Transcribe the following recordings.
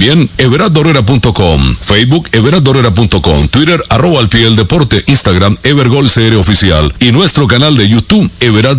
Everardorera.com, Facebook everardorera.com, Twitter arroba al Instagram evergolcr oficial y nuestro canal de YouTube Everard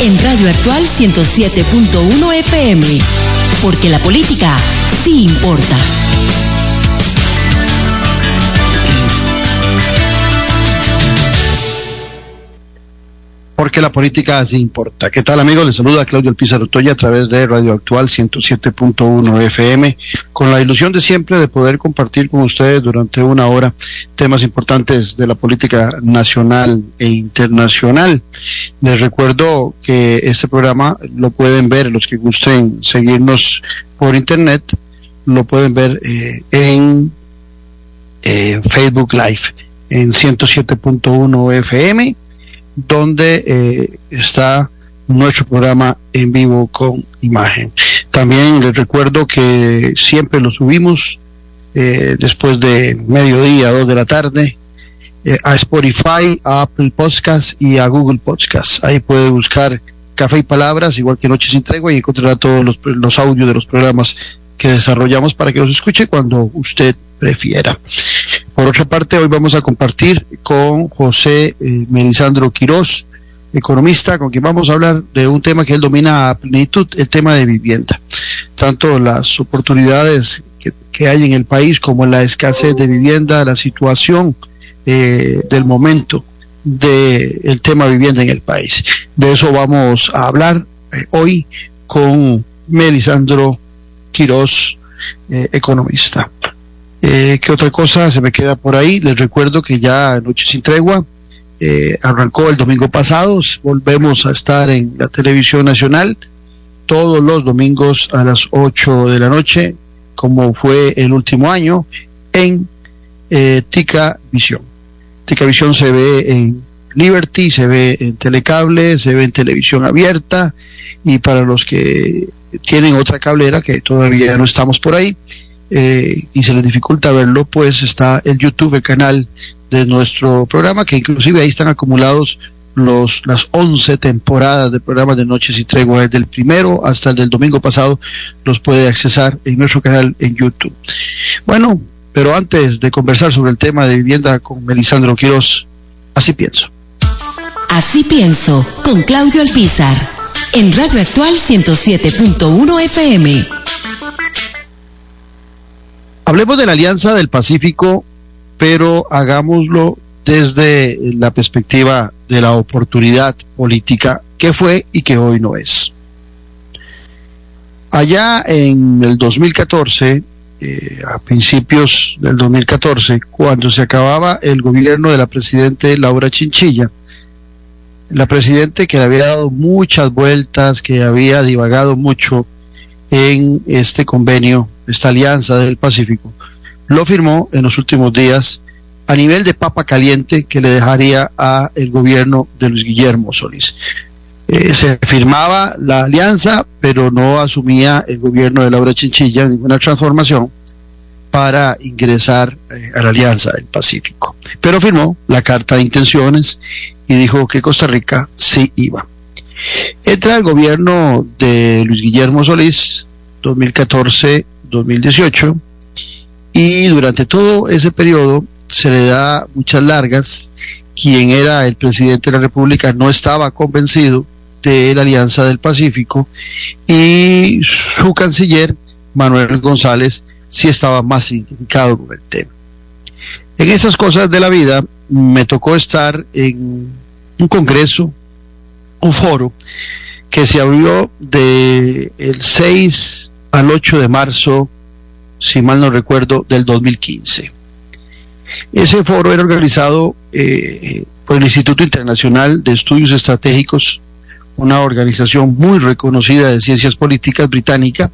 En Radio Actual 107.1 FM. Porque la política sí importa. Porque la política sí importa. ¿Qué tal amigos? Les saluda Claudio Alpizar Toya a través de Radio Actual 107.1 FM, con la ilusión de siempre de poder compartir con ustedes durante una hora temas importantes de la política nacional e internacional. Les recuerdo que este programa lo pueden ver, los que gusten seguirnos por internet, lo pueden ver eh, en eh, Facebook Live en 107.1 FM donde eh, está nuestro programa en vivo con imagen. También les recuerdo que siempre lo subimos eh, después de mediodía, dos de la tarde, eh, a Spotify, a Apple Podcast y a Google Podcast. Ahí puede buscar Café y Palabras, igual que Noche sin Tregua, y encontrará todos los audios de los programas que desarrollamos para que los escuche cuando usted prefiera. Por otra parte, hoy vamos a compartir con José eh, Melisandro Quirós, economista, con quien vamos a hablar de un tema que él domina a plenitud, el tema de vivienda. Tanto las oportunidades que, hay en el país como la escasez de vivienda, la situación eh, del momento del el tema vivienda en el país. De eso vamos a hablar eh, hoy con Melisandro Quirós, economista. Eh, ¿Qué otra cosa se me queda por ahí? Les recuerdo que ya Noche sin Tregua eh, arrancó el domingo pasado. Volvemos a estar en la televisión nacional todos los domingos a las 8 de la noche, como fue el último año, en eh, Tica Visión. Tica Visión se ve en Liberty, se ve en Telecable, se ve en televisión abierta y para los que tienen otra cablera que todavía no estamos por ahí, eh, y se les dificulta verlo, pues está el YouTube, el canal de nuestro programa, que inclusive ahí están acumulados los, las 11 temporadas de programas de Noches y Tregua, desde el primero hasta el del domingo pasado, los puede accesar en nuestro canal en YouTube. Bueno, pero antes de conversar sobre el tema de vivienda con Melisandro Quiroz, así pienso. Así pienso, con Claudio Alpizar. En Radio Actual 107.1 FM. Hablemos de la Alianza del Pacífico, pero hagámoslo desde la perspectiva de la oportunidad política que fue y que hoy no es. Allá en el 2014, eh, a principios del 2014, cuando se acababa el gobierno de la presidente Laura Chinchilla, la presidente que le había dado muchas vueltas, que había divagado mucho en este convenio, esta alianza del Pacífico, lo firmó en los últimos días a nivel de papa caliente que le dejaría a el gobierno de Luis Guillermo Solís. Eh, se firmaba la alianza, pero no asumía el gobierno de Laura Chinchilla ninguna transformación para ingresar eh, a la Alianza del Pacífico. Pero firmó la carta de intenciones y dijo que Costa Rica sí iba. Entra el gobierno de Luis Guillermo Solís 2014-2018 y durante todo ese periodo se le da muchas largas. Quien era el presidente de la República no estaba convencido de la Alianza del Pacífico y su canciller, Manuel González, sí estaba más identificado con el tema. En esas cosas de la vida me tocó estar en un congreso, un foro, que se abrió de el 6 al 8 de marzo, si mal no recuerdo, del 2015. Ese foro era organizado eh, por el Instituto Internacional de Estudios Estratégicos, una organización muy reconocida de ciencias políticas británica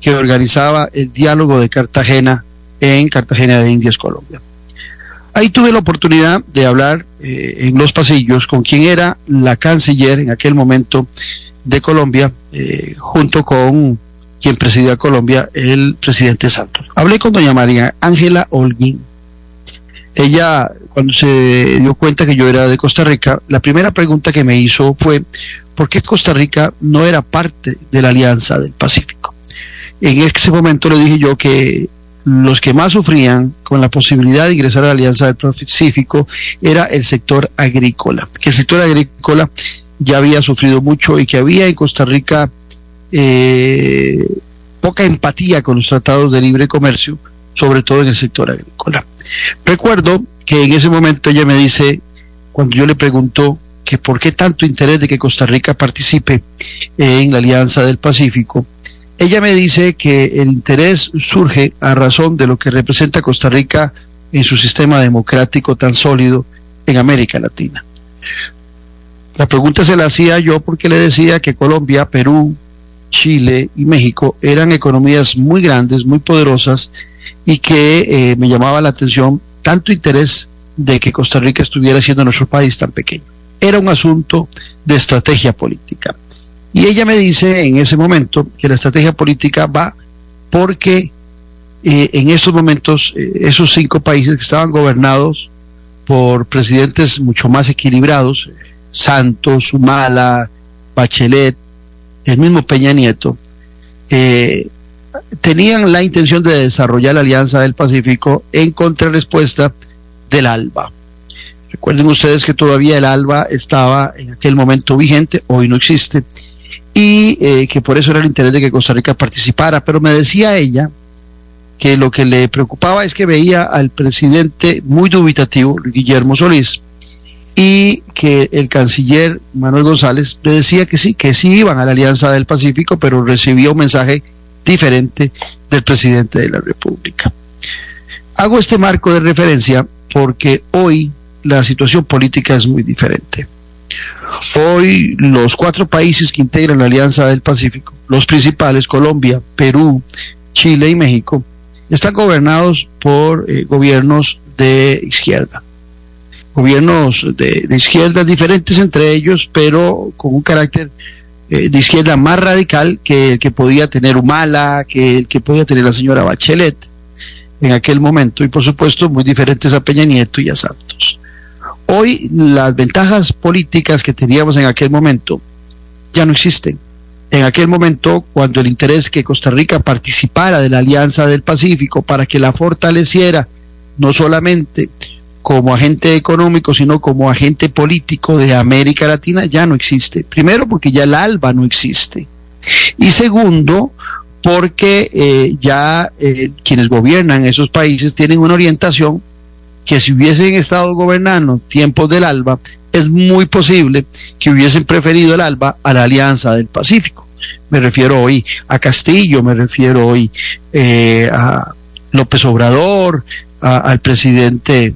que organizaba el diálogo de Cartagena en Cartagena de Indias, Colombia. Ahí tuve la oportunidad de hablar eh, en los pasillos con quien era la canciller en aquel momento de Colombia, eh, junto con quien presidía Colombia, el presidente Santos. Hablé con doña María Ángela Holguín. Ella, cuando se dio cuenta que yo era de Costa Rica, la primera pregunta que me hizo fue, ¿por qué Costa Rica no era parte de la Alianza del Pacífico? En ese momento le dije yo que los que más sufrían con la posibilidad de ingresar a la Alianza del Pacífico era el sector agrícola, que el sector agrícola ya había sufrido mucho y que había en Costa Rica eh, poca empatía con los tratados de libre comercio, sobre todo en el sector agrícola. Recuerdo que en ese momento ella me dice, cuando yo le pregunto que por qué tanto interés de que Costa Rica participe en la Alianza del Pacífico, ella me dice que el interés surge a razón de lo que representa Costa Rica en su sistema democrático tan sólido en América Latina. La pregunta se la hacía yo porque le decía que Colombia, Perú, Chile y México eran economías muy grandes, muy poderosas y que eh, me llamaba la atención tanto interés de que Costa Rica estuviera siendo nuestro país tan pequeño. Era un asunto de estrategia política. Y ella me dice en ese momento que la estrategia política va porque eh, en estos momentos eh, esos cinco países que estaban gobernados por presidentes mucho más equilibrados, Santos, Humala, Bachelet, el mismo Peña Nieto, eh, tenían la intención de desarrollar la Alianza del Pacífico en contrarrespuesta del ALBA. Recuerden ustedes que todavía el ALBA estaba en aquel momento vigente, hoy no existe, y eh, que por eso era el interés de que Costa Rica participara. Pero me decía ella que lo que le preocupaba es que veía al presidente muy dubitativo, Guillermo Solís, y que el canciller Manuel González le decía que sí, que sí iban a la Alianza del Pacífico, pero recibía un mensaje diferente del presidente de la República. Hago este marco de referencia porque hoy la situación política es muy diferente. Hoy los cuatro países que integran la Alianza del Pacífico, los principales, Colombia, Perú, Chile y México, están gobernados por eh, gobiernos de izquierda. Gobiernos de, izquierda diferentes entre ellos, pero con un carácter eh, de izquierda más radical que el que podía tener Humala, que el que podía tener la señora Bachelet en aquel momento, y por supuesto muy diferentes a Peña Nieto y a Santos. Hoy las ventajas políticas que teníamos en aquel momento ya no existen. En aquel momento, cuando el interés que Costa Rica participara de la Alianza del Pacífico para que la fortaleciera, no solamente como agente económico, sino como agente político de América Latina, ya no existe. Primero, porque ya el ALBA no existe. Y segundo, porque eh, ya eh, quienes gobiernan esos países tienen una orientación que si hubiesen estado gobernando tiempos del ALBA, es muy posible que hubiesen preferido el ALBA a la Alianza del Pacífico. Me refiero hoy a Castillo, me refiero hoy eh, a López Obrador, al presidente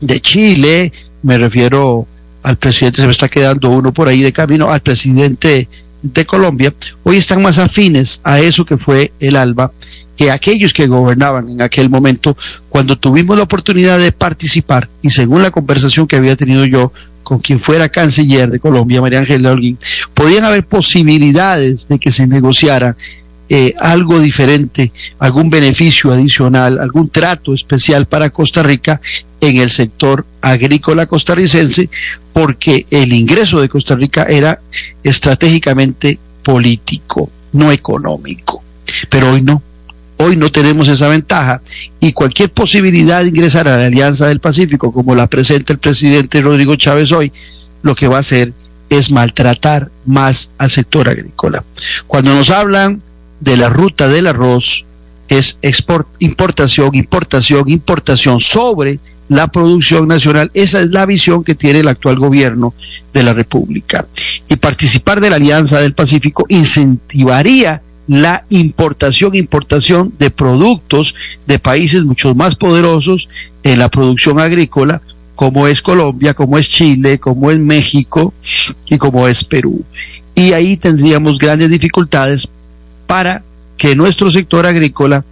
de Chile, me refiero al presidente, se me está quedando uno por ahí de camino, al presidente de Colombia, hoy están más afines a eso que fue el ALBA que aquellos que gobernaban en aquel momento, cuando tuvimos la oportunidad de participar, y según la conversación que había tenido yo con quien fuera canciller de Colombia, María Ángela Holguín, podían haber posibilidades de que se negociara eh, algo diferente, algún beneficio adicional, algún trato especial para Costa Rica en el sector agrícola costarricense, porque el ingreso de Costa Rica era estratégicamente político, no económico. Pero hoy no. Hoy no tenemos esa ventaja y cualquier posibilidad de ingresar a la Alianza del Pacífico, como la presenta el presidente Rodrigo Chávez hoy, lo que va a hacer es maltratar más al sector agrícola. Cuando nos hablan de la ruta del arroz, es export, importación, importación, importación sobre la producción nacional. Esa es la visión que tiene el actual gobierno de la República. Y participar de la Alianza del Pacífico incentivaría la importación, importación de productos de países mucho más poderosos en la producción agrícola, como es Colombia, como es Chile, como es México y como es Perú. Y ahí tendríamos grandes dificultades para que nuestro sector agrícola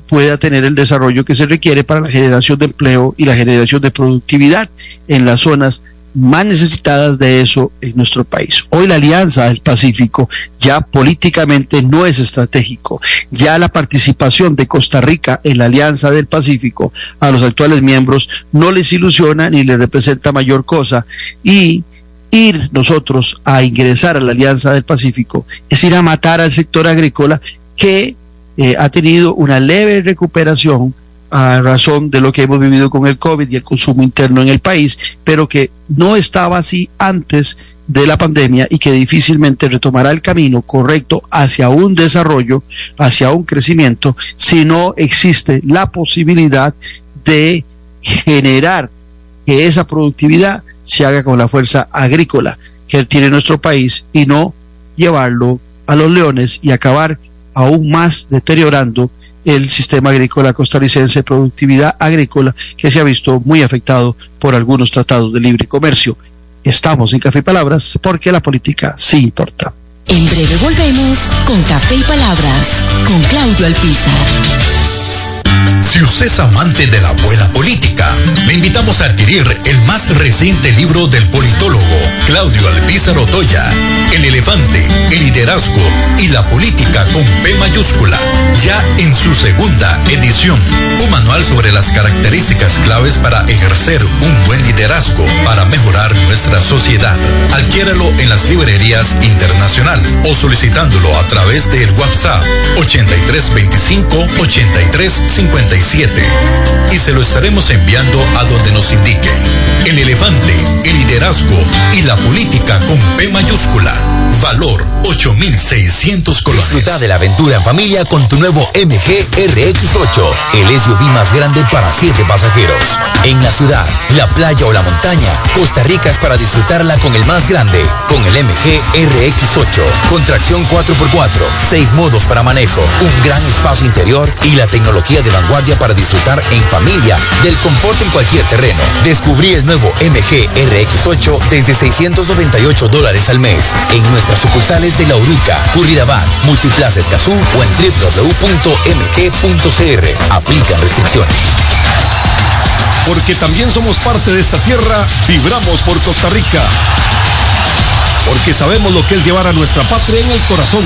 pueda tener el desarrollo que se requiere para la generación de empleo y la generación de productividad en las zonas más necesitadas de eso en nuestro país. Hoy la Alianza del Pacífico ya políticamente no es estratégico. Ya la participación de Costa Rica en la Alianza del Pacífico a los actuales miembros no les ilusiona ni les representa mayor cosa y ir nosotros a ingresar a la Alianza del Pacífico es ir a matar al sector agrícola que eh, ha tenido una leve recuperación a razón de lo que hemos vivido con el COVID y el consumo interno en el país, pero que no estaba así antes de la pandemia y que difícilmente retomará el camino correcto hacia un desarrollo, hacia un crecimiento, si no existe la posibilidad de generar que esa productividad se haga con la fuerza agrícola que tiene nuestro país y no llevarlo a los leones y acabar aún más deteriorando el sistema agrícola costarricense, productividad agrícola, que se ha visto muy afectado por algunos tratados de libre comercio. Estamos en Café y Palabras porque la política sí importa. En breve volvemos con Café y Palabras con Claudio Alpizar. Si usted es amante de la buena política, le invitamos a adquirir el más reciente libro del politólogo Claudio Alpizar Otoya, El elefante, el liderazgo y la política con P mayúscula, ya en su segunda edición. Un manual sobre las características claves para ejercer un buen liderazgo para mejorar nuestra sociedad. Adquiéralo en las librerías internacional o solicitándolo a través del WhatsApp 8325 8350 y se lo estaremos enviando a donde nos indique. El elefante, el liderazgo y la política con P mayúscula. Valor 8600 colones. Disfruta de la aventura en familia con tu nuevo MG RX8, el SUV más grande para 7 pasajeros. En la ciudad, la playa o la montaña, Costa Rica es para disfrutarla con el más grande, con el MG RX8, con tracción 4x4, 6 modos para manejo, un gran espacio interior y la tecnología de vanguardia para disfrutar en familia del confort en cualquier terreno. Descubrí el nuevo MG RX8 desde 698 dólares al mes en nuestras sucursales de La Uruca, Curridabat, Multiplaza Escazú o en www.mg.cr. Aplican restricciones. Porque también somos parte de esta tierra, vibramos por Costa Rica. Porque sabemos lo que es llevar a nuestra patria en el corazón.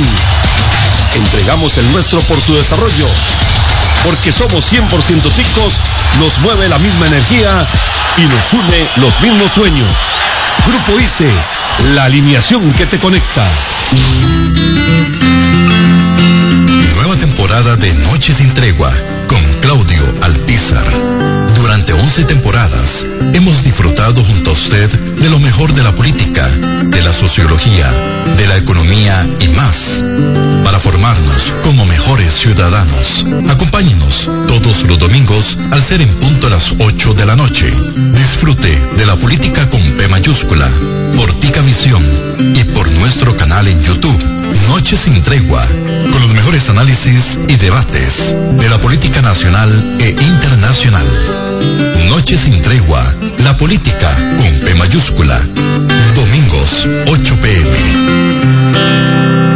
Entregamos el nuestro por su desarrollo porque somos 100% ticos, nos mueve la misma energía y nos une los mismos sueños. Grupo ICE, la alineación que te conecta. Nueva temporada de Noche sin Tregua con Claudio Alpizar. Durante 11 temporadas hemos disfrutado junto a usted de lo mejor de la política, de la sociología, de la economía y más, para formarnos como mejores ciudadanos. Acompáñenos todos los domingos al ser en punto a las 8 de la noche. Disfrute de la política con P mayúscula, por Tica Visión y por nuestro canal en YouTube. Noche sin tregua, con los mejores análisis y debates de la política nacional e internacional. Noche sin tregua, la política con P mayúscula. Domingos, 8 pm.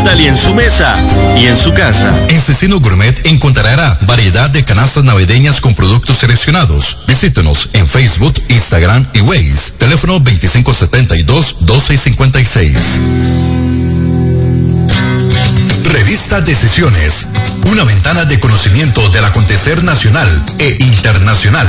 Italia en su mesa y en su casa. En Cecino Gourmet encontrará variedad de canastas navideñas con productos seleccionados. Visítenos en Facebook, Instagram y Waze. Teléfono 2572-1256. Revista Decisiones. Una ventana de conocimiento del acontecer nacional e internacional.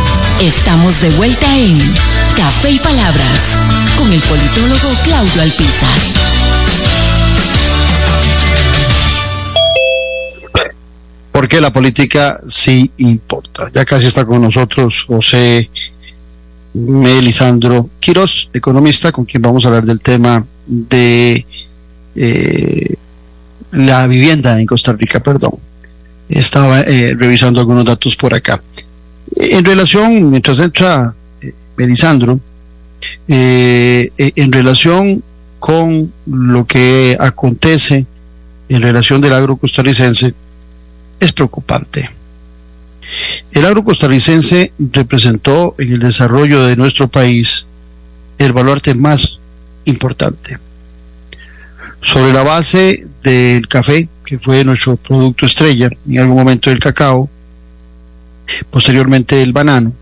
Estamos de vuelta en Café y Palabras con el politólogo Claudio Alpizar. Porque la política sí importa. Ya casi está con nosotros José Melisandro Quiroz, economista, con quien vamos a hablar del tema de eh, la vivienda en Costa Rica, perdón. Estaba eh, revisando algunos datos por acá. En relación, mientras entra eh, Melisandro, en relación con lo que acontece en relación del agro costarricense, es preocupante. El agro costarricense representó en el desarrollo de nuestro país el baluarte más importante. Sobre la base del café, que fue nuestro producto estrella, en algún momento el cacao, posteriormente el banano,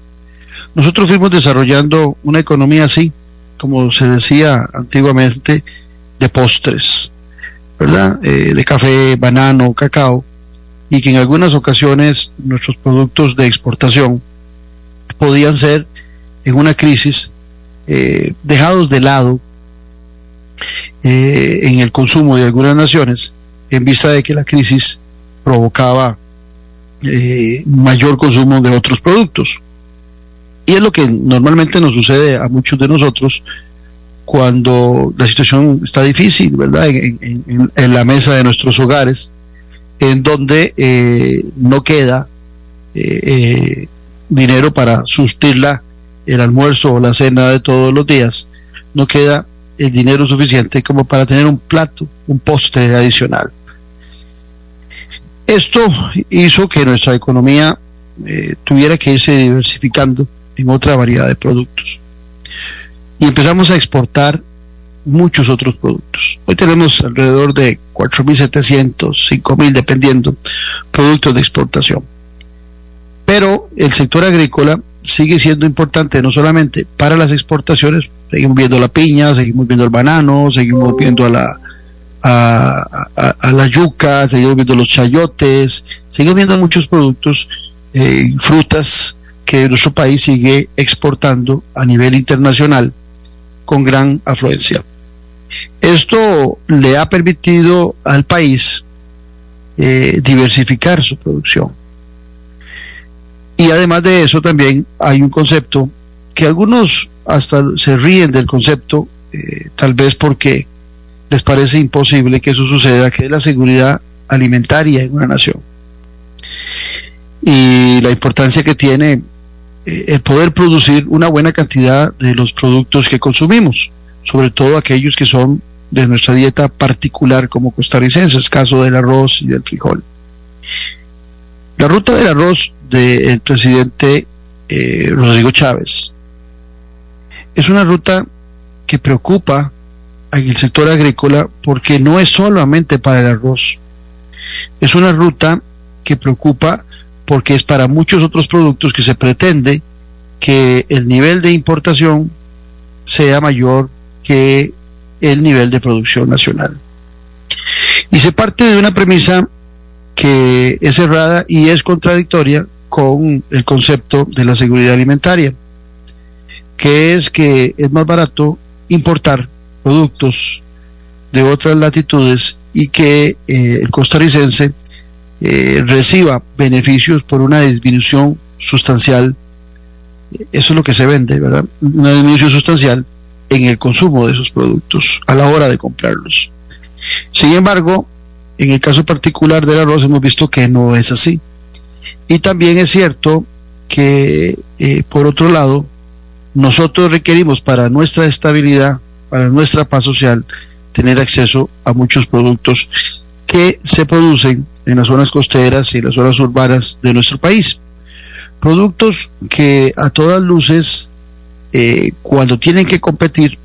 nosotros fuimos desarrollando una economía así, como se decía antiguamente, de postres, ¿verdad? Eh, de café, banano, cacao, y que en algunas ocasiones nuestros productos de exportación podían ser en una crisis eh, dejados de lado eh, en el consumo de algunas naciones en vista de que la crisis provocaba eh, mayor consumo de otros productos. Y es lo que normalmente nos sucede a muchos de nosotros cuando la situación está difícil, ¿verdad? en la mesa de nuestros hogares en donde eh, no queda eh, eh, dinero para sustirla el almuerzo o la cena de todos los días, no queda el dinero suficiente como para tener un plato, un postre adicional. Esto hizo que nuestra economía tuviera que irse diversificando en otra variedad de productos. Y empezamos a exportar muchos otros productos. Hoy tenemos alrededor de 4.700, 5.000, dependiendo, productos de exportación. Pero el sector agrícola sigue siendo importante no solamente para las exportaciones, seguimos viendo la piña, seguimos viendo el banano, seguimos viendo a la, a, la yuca, seguimos viendo los chayotes, seguimos viendo muchos productos, eh, frutas que nuestro país sigue exportando a nivel internacional con gran afluencia. Esto le ha permitido al país eh, diversificar su producción. Y además de eso también hay un concepto que algunos hasta se ríen del concepto, eh, tal vez porque les parece imposible que eso suceda, que es la seguridad alimentaria en una nación. Y la importancia que tiene eh, el poder producir una buena cantidad de los productos que consumimos sobre todo aquellos que son de nuestra dieta particular como costarricenses, caso del arroz y del frijol. La ruta del arroz del presidente eh, Rodrigo Chávez es una ruta que preocupa en el sector agrícola porque no es solamente para el arroz, es una ruta que preocupa porque es para muchos otros productos que se pretende que el nivel de importación sea mayor que el nivel de producción nacional. Y se parte de una premisa que es errada y es contradictoria con el concepto de la seguridad alimentaria, que es que es más barato importar productos de otras latitudes y que eh, el costarricense eh, reciba beneficios por una disminución sustancial. Eso es lo que se vende, ¿verdad? Una disminución sustancial en el consumo de esos productos a la hora de comprarlos. Sin embargo, en el caso particular del arroz hemos visto que no es así. Y también es cierto que, eh, por otro lado, nosotros requerimos para nuestra estabilidad, para nuestra paz social, tener acceso a muchos productos que se producen en las zonas costeras y las zonas urbanas de nuestro país. Productos que a todas luces eh, cuando tienen que competir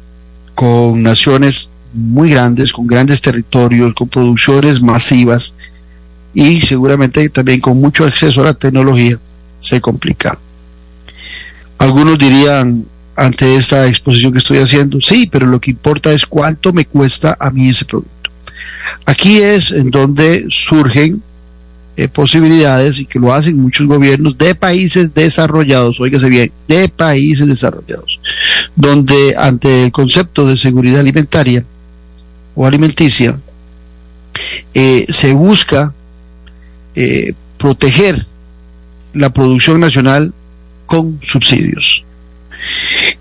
con naciones muy grandes, con grandes territorios, con producciones masivas y seguramente también con mucho acceso a la tecnología, se complica. Algunos dirían ante esta exposición que estoy haciendo. Sí, pero lo que importa es cuánto me cuesta a mí ese producto. Aquí es en donde surgen eh, posibilidades y que lo hacen muchos gobiernos de países desarrollados, oígase bien, de países desarrollados, donde ante el concepto de seguridad alimentaria o alimenticia, eh, se busca eh, proteger la producción nacional con subsidios.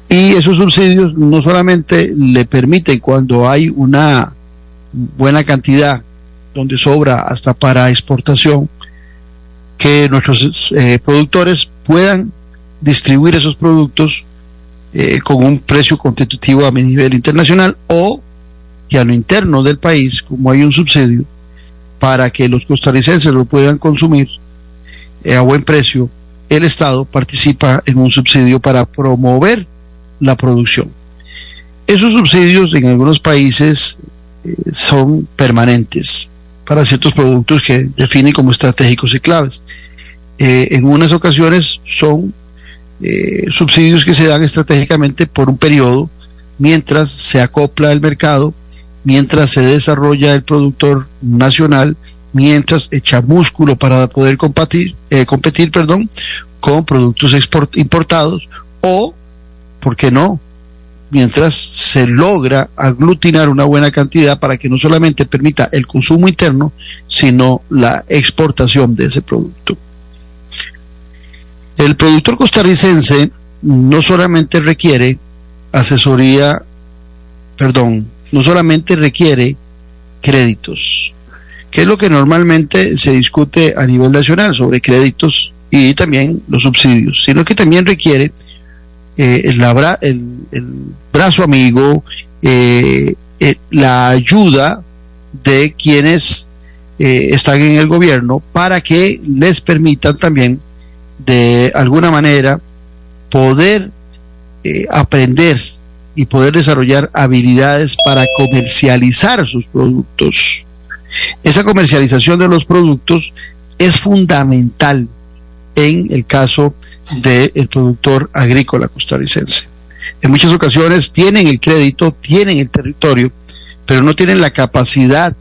Y esos subsidios no solamente le permiten cuando hay una buena cantidad, donde sobra hasta para exportación, que nuestros eh, productores puedan distribuir esos productos eh, con un precio competitivo a nivel internacional o y a lo interno del país, como hay un subsidio, para que los costarricenses lo puedan consumir eh, a buen precio, el Estado participa en un subsidio para promover la producción. Esos subsidios en algunos países eh, son permanentes para ciertos productos que definen como estratégicos y claves. Eh, en unas ocasiones son eh, subsidios que se dan estratégicamente por un periodo mientras se acopla el mercado, mientras se desarrolla el productor nacional, mientras echa músculo para poder competir, competir perdón, con productos importados o, ¿por qué no? Mientras se logra aglutinar una buena cantidad para que no solamente permita el consumo interno, sino la exportación de ese producto. El productor costarricense no solamente requiere asesoría, perdón, no solamente requiere créditos, que es lo que normalmente se discute a nivel nacional sobre créditos y también los subsidios, sino que también requiere eh, el, brazo amigo, eh, eh, la ayuda de quienes están en el gobierno para que les permitan también de alguna manera poder aprender y poder desarrollar habilidades para comercializar sus productos. Esa comercialización de los productos es fundamental en el caso del productor agrícola costarricense. En muchas ocasiones tienen el crédito, tienen el territorio, pero no tienen la capacidad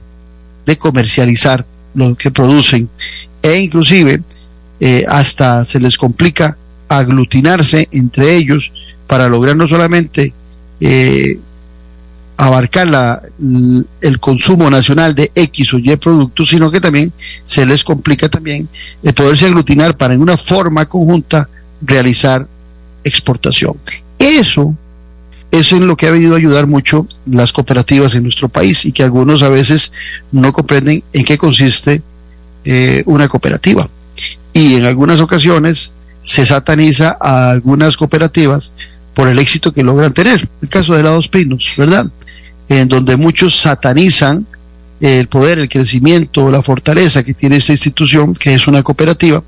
de comercializar lo que producen e inclusive eh, hasta se les complica aglutinarse entre ellos para lograr no solamente eh, abarcar la, el consumo nacional de X o Y productos, sino que también se les complica también el poderse aglutinar para en una forma conjunta realizar exportación. Eso, eso es lo que ha venido a ayudar mucho las cooperativas en nuestro país y que algunos a veces no comprenden en qué consiste eh, una cooperativa. Y en algunas ocasiones se sataniza a algunas cooperativas por el éxito que logran tener. El caso de Dos Pinos, ¿verdad? En donde muchos satanizan el poder, el crecimiento, la fortaleza que tiene esta institución, que es una cooperativa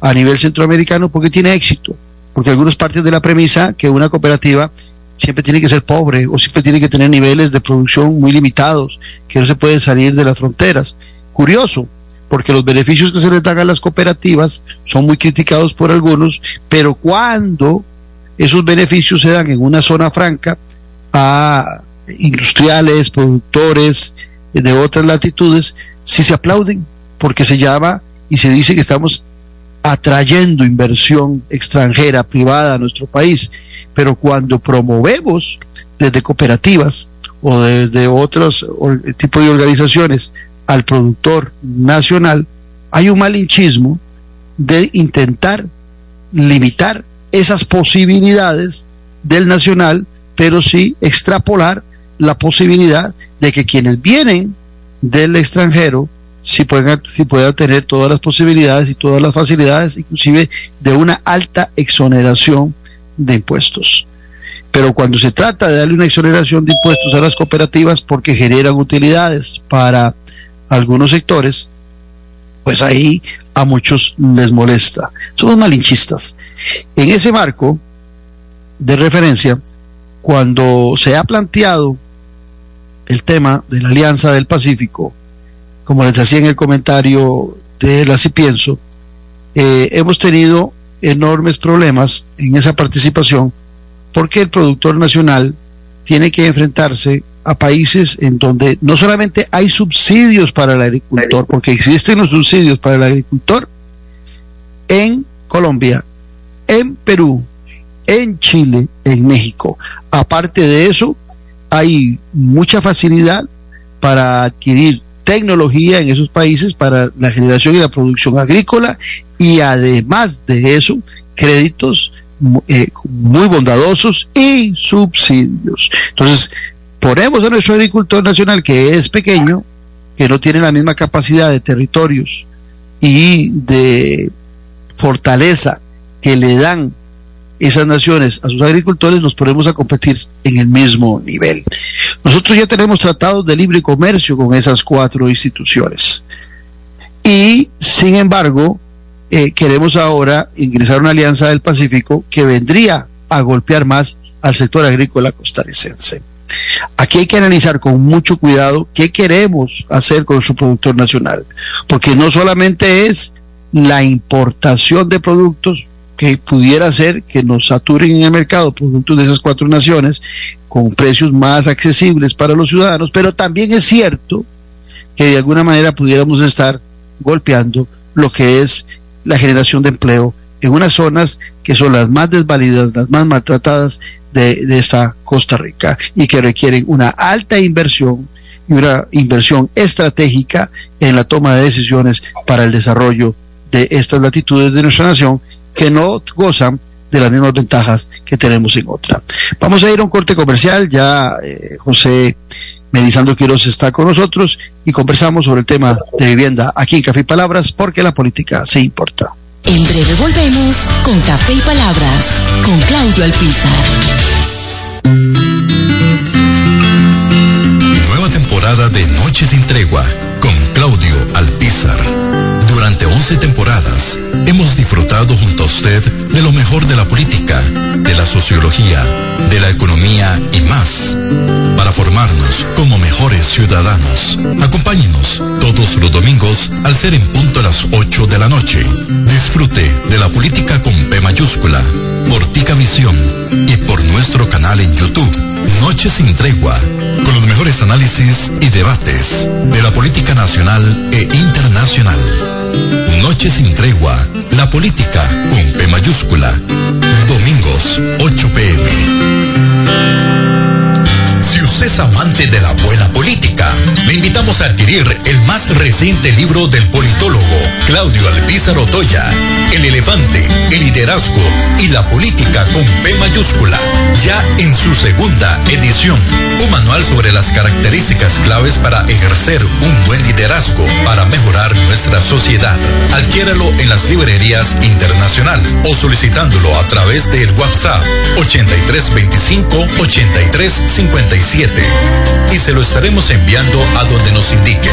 a nivel centroamericano, porque tiene éxito. Porque algunos parten de la premisa que una cooperativa siempre tiene que ser pobre o siempre tiene que tener niveles de producción muy limitados, que no se pueden salir de las fronteras. Curioso, porque los beneficios que se les dan a las cooperativas son muy criticados por algunos, pero cuando esos beneficios se dan en una zona franca a industriales, productores de otras latitudes, si se aplauden, porque se llama y se dice que estamos atrayendo inversión extranjera privada a nuestro país, pero cuando promovemos desde cooperativas o desde otros tipos de organizaciones al productor nacional, hay un malinchismo de intentar limitar esas posibilidades del nacional, pero sí extrapolar la posibilidad de que quienes vienen del extranjero sí puedan, puedan tener todas las posibilidades y todas las facilidades, inclusive de una alta exoneración de impuestos. Pero cuando se trata de darle una exoneración de impuestos a las cooperativas porque generan utilidades para algunos sectores, pues ahí a muchos les molesta. Somos malinchistas. En ese marco de referencia, cuando se ha planteado el tema de la Alianza del Pacífico, como les decía en el comentario de la Cipienso, eh, hemos tenido enormes problemas en esa participación porque el productor nacional tiene que enfrentarse a países en donde no solamente hay subsidios para el agricultor, porque existen los subsidios para el agricultor en Colombia, en Perú, en Chile, en México. Aparte de eso, hay mucha facilidad para adquirir tecnología en esos países para la generación y la producción agrícola y además de eso, créditos eh, muy bondadosos y subsidios. Entonces, ponemos a nuestro agricultor nacional que es pequeño, que no tiene la misma capacidad de territorios y de fortaleza que le dan esas naciones a sus agricultores, nos ponemos a competir en el mismo nivel. Nosotros ya tenemos tratados de libre comercio con esas cuatro instituciones. Y, sin embargo, eh, queremos ahora ingresar a una alianza del Pacífico que vendría a golpear más al sector agrícola costarricense. Aquí hay que analizar con mucho cuidado qué queremos hacer con su productor nacional, porque no solamente es la importación de productos, que pudiera ser que nos saturen en el mercado productos de esas cuatro naciones con precios más accesibles para los ciudadanos, pero también es cierto que de alguna manera pudiéramos estar golpeando lo que es la generación de empleo en unas zonas que son las más desvalidas, las más maltratadas de, de esta Costa Rica y que requieren una alta inversión y una inversión estratégica en la toma de decisiones para el desarrollo de estas latitudes de nuestra nación que no gozan de las mismas ventajas que tenemos en otra. Vamos a ir a un corte comercial, ya eh, José Melizando Quiroz está con nosotros y conversamos sobre el tema de vivienda aquí en Café y Palabras porque la política se importa. En breve volvemos con Café y Palabras con Claudio Alpizar. Nueva temporada de Noche sin Tregua con Claudio Alpizar. Durante 11 temporadas hemos disfrutado junto a usted de lo mejor de la política, de la sociología, de la economía y más, para formarnos como mejores ciudadanos. Acompáñenos todos los domingos al ser en punto a las 8 de la noche. Disfrute de la política con P mayúscula, por Tica Visión y nuestro canal en YouTube. Noche sin tregua, con los mejores análisis y debates de la política nacional e internacional. Noche sin tregua, la política con P mayúscula. Domingos, 8 pm. Usted es amante de la buena política, le invitamos a adquirir el más reciente libro del politólogo Claudio Alpizar Otoya, El elefante, el liderazgo y la política con P mayúscula, ya en su segunda edición. Un manual sobre las características claves para ejercer un buen liderazgo para mejorar nuestra sociedad. Adquiéralo en las librerías internacional o solicitándolo a través del WhatsApp 8325 8357 y se lo estaremos enviando a donde nos indique.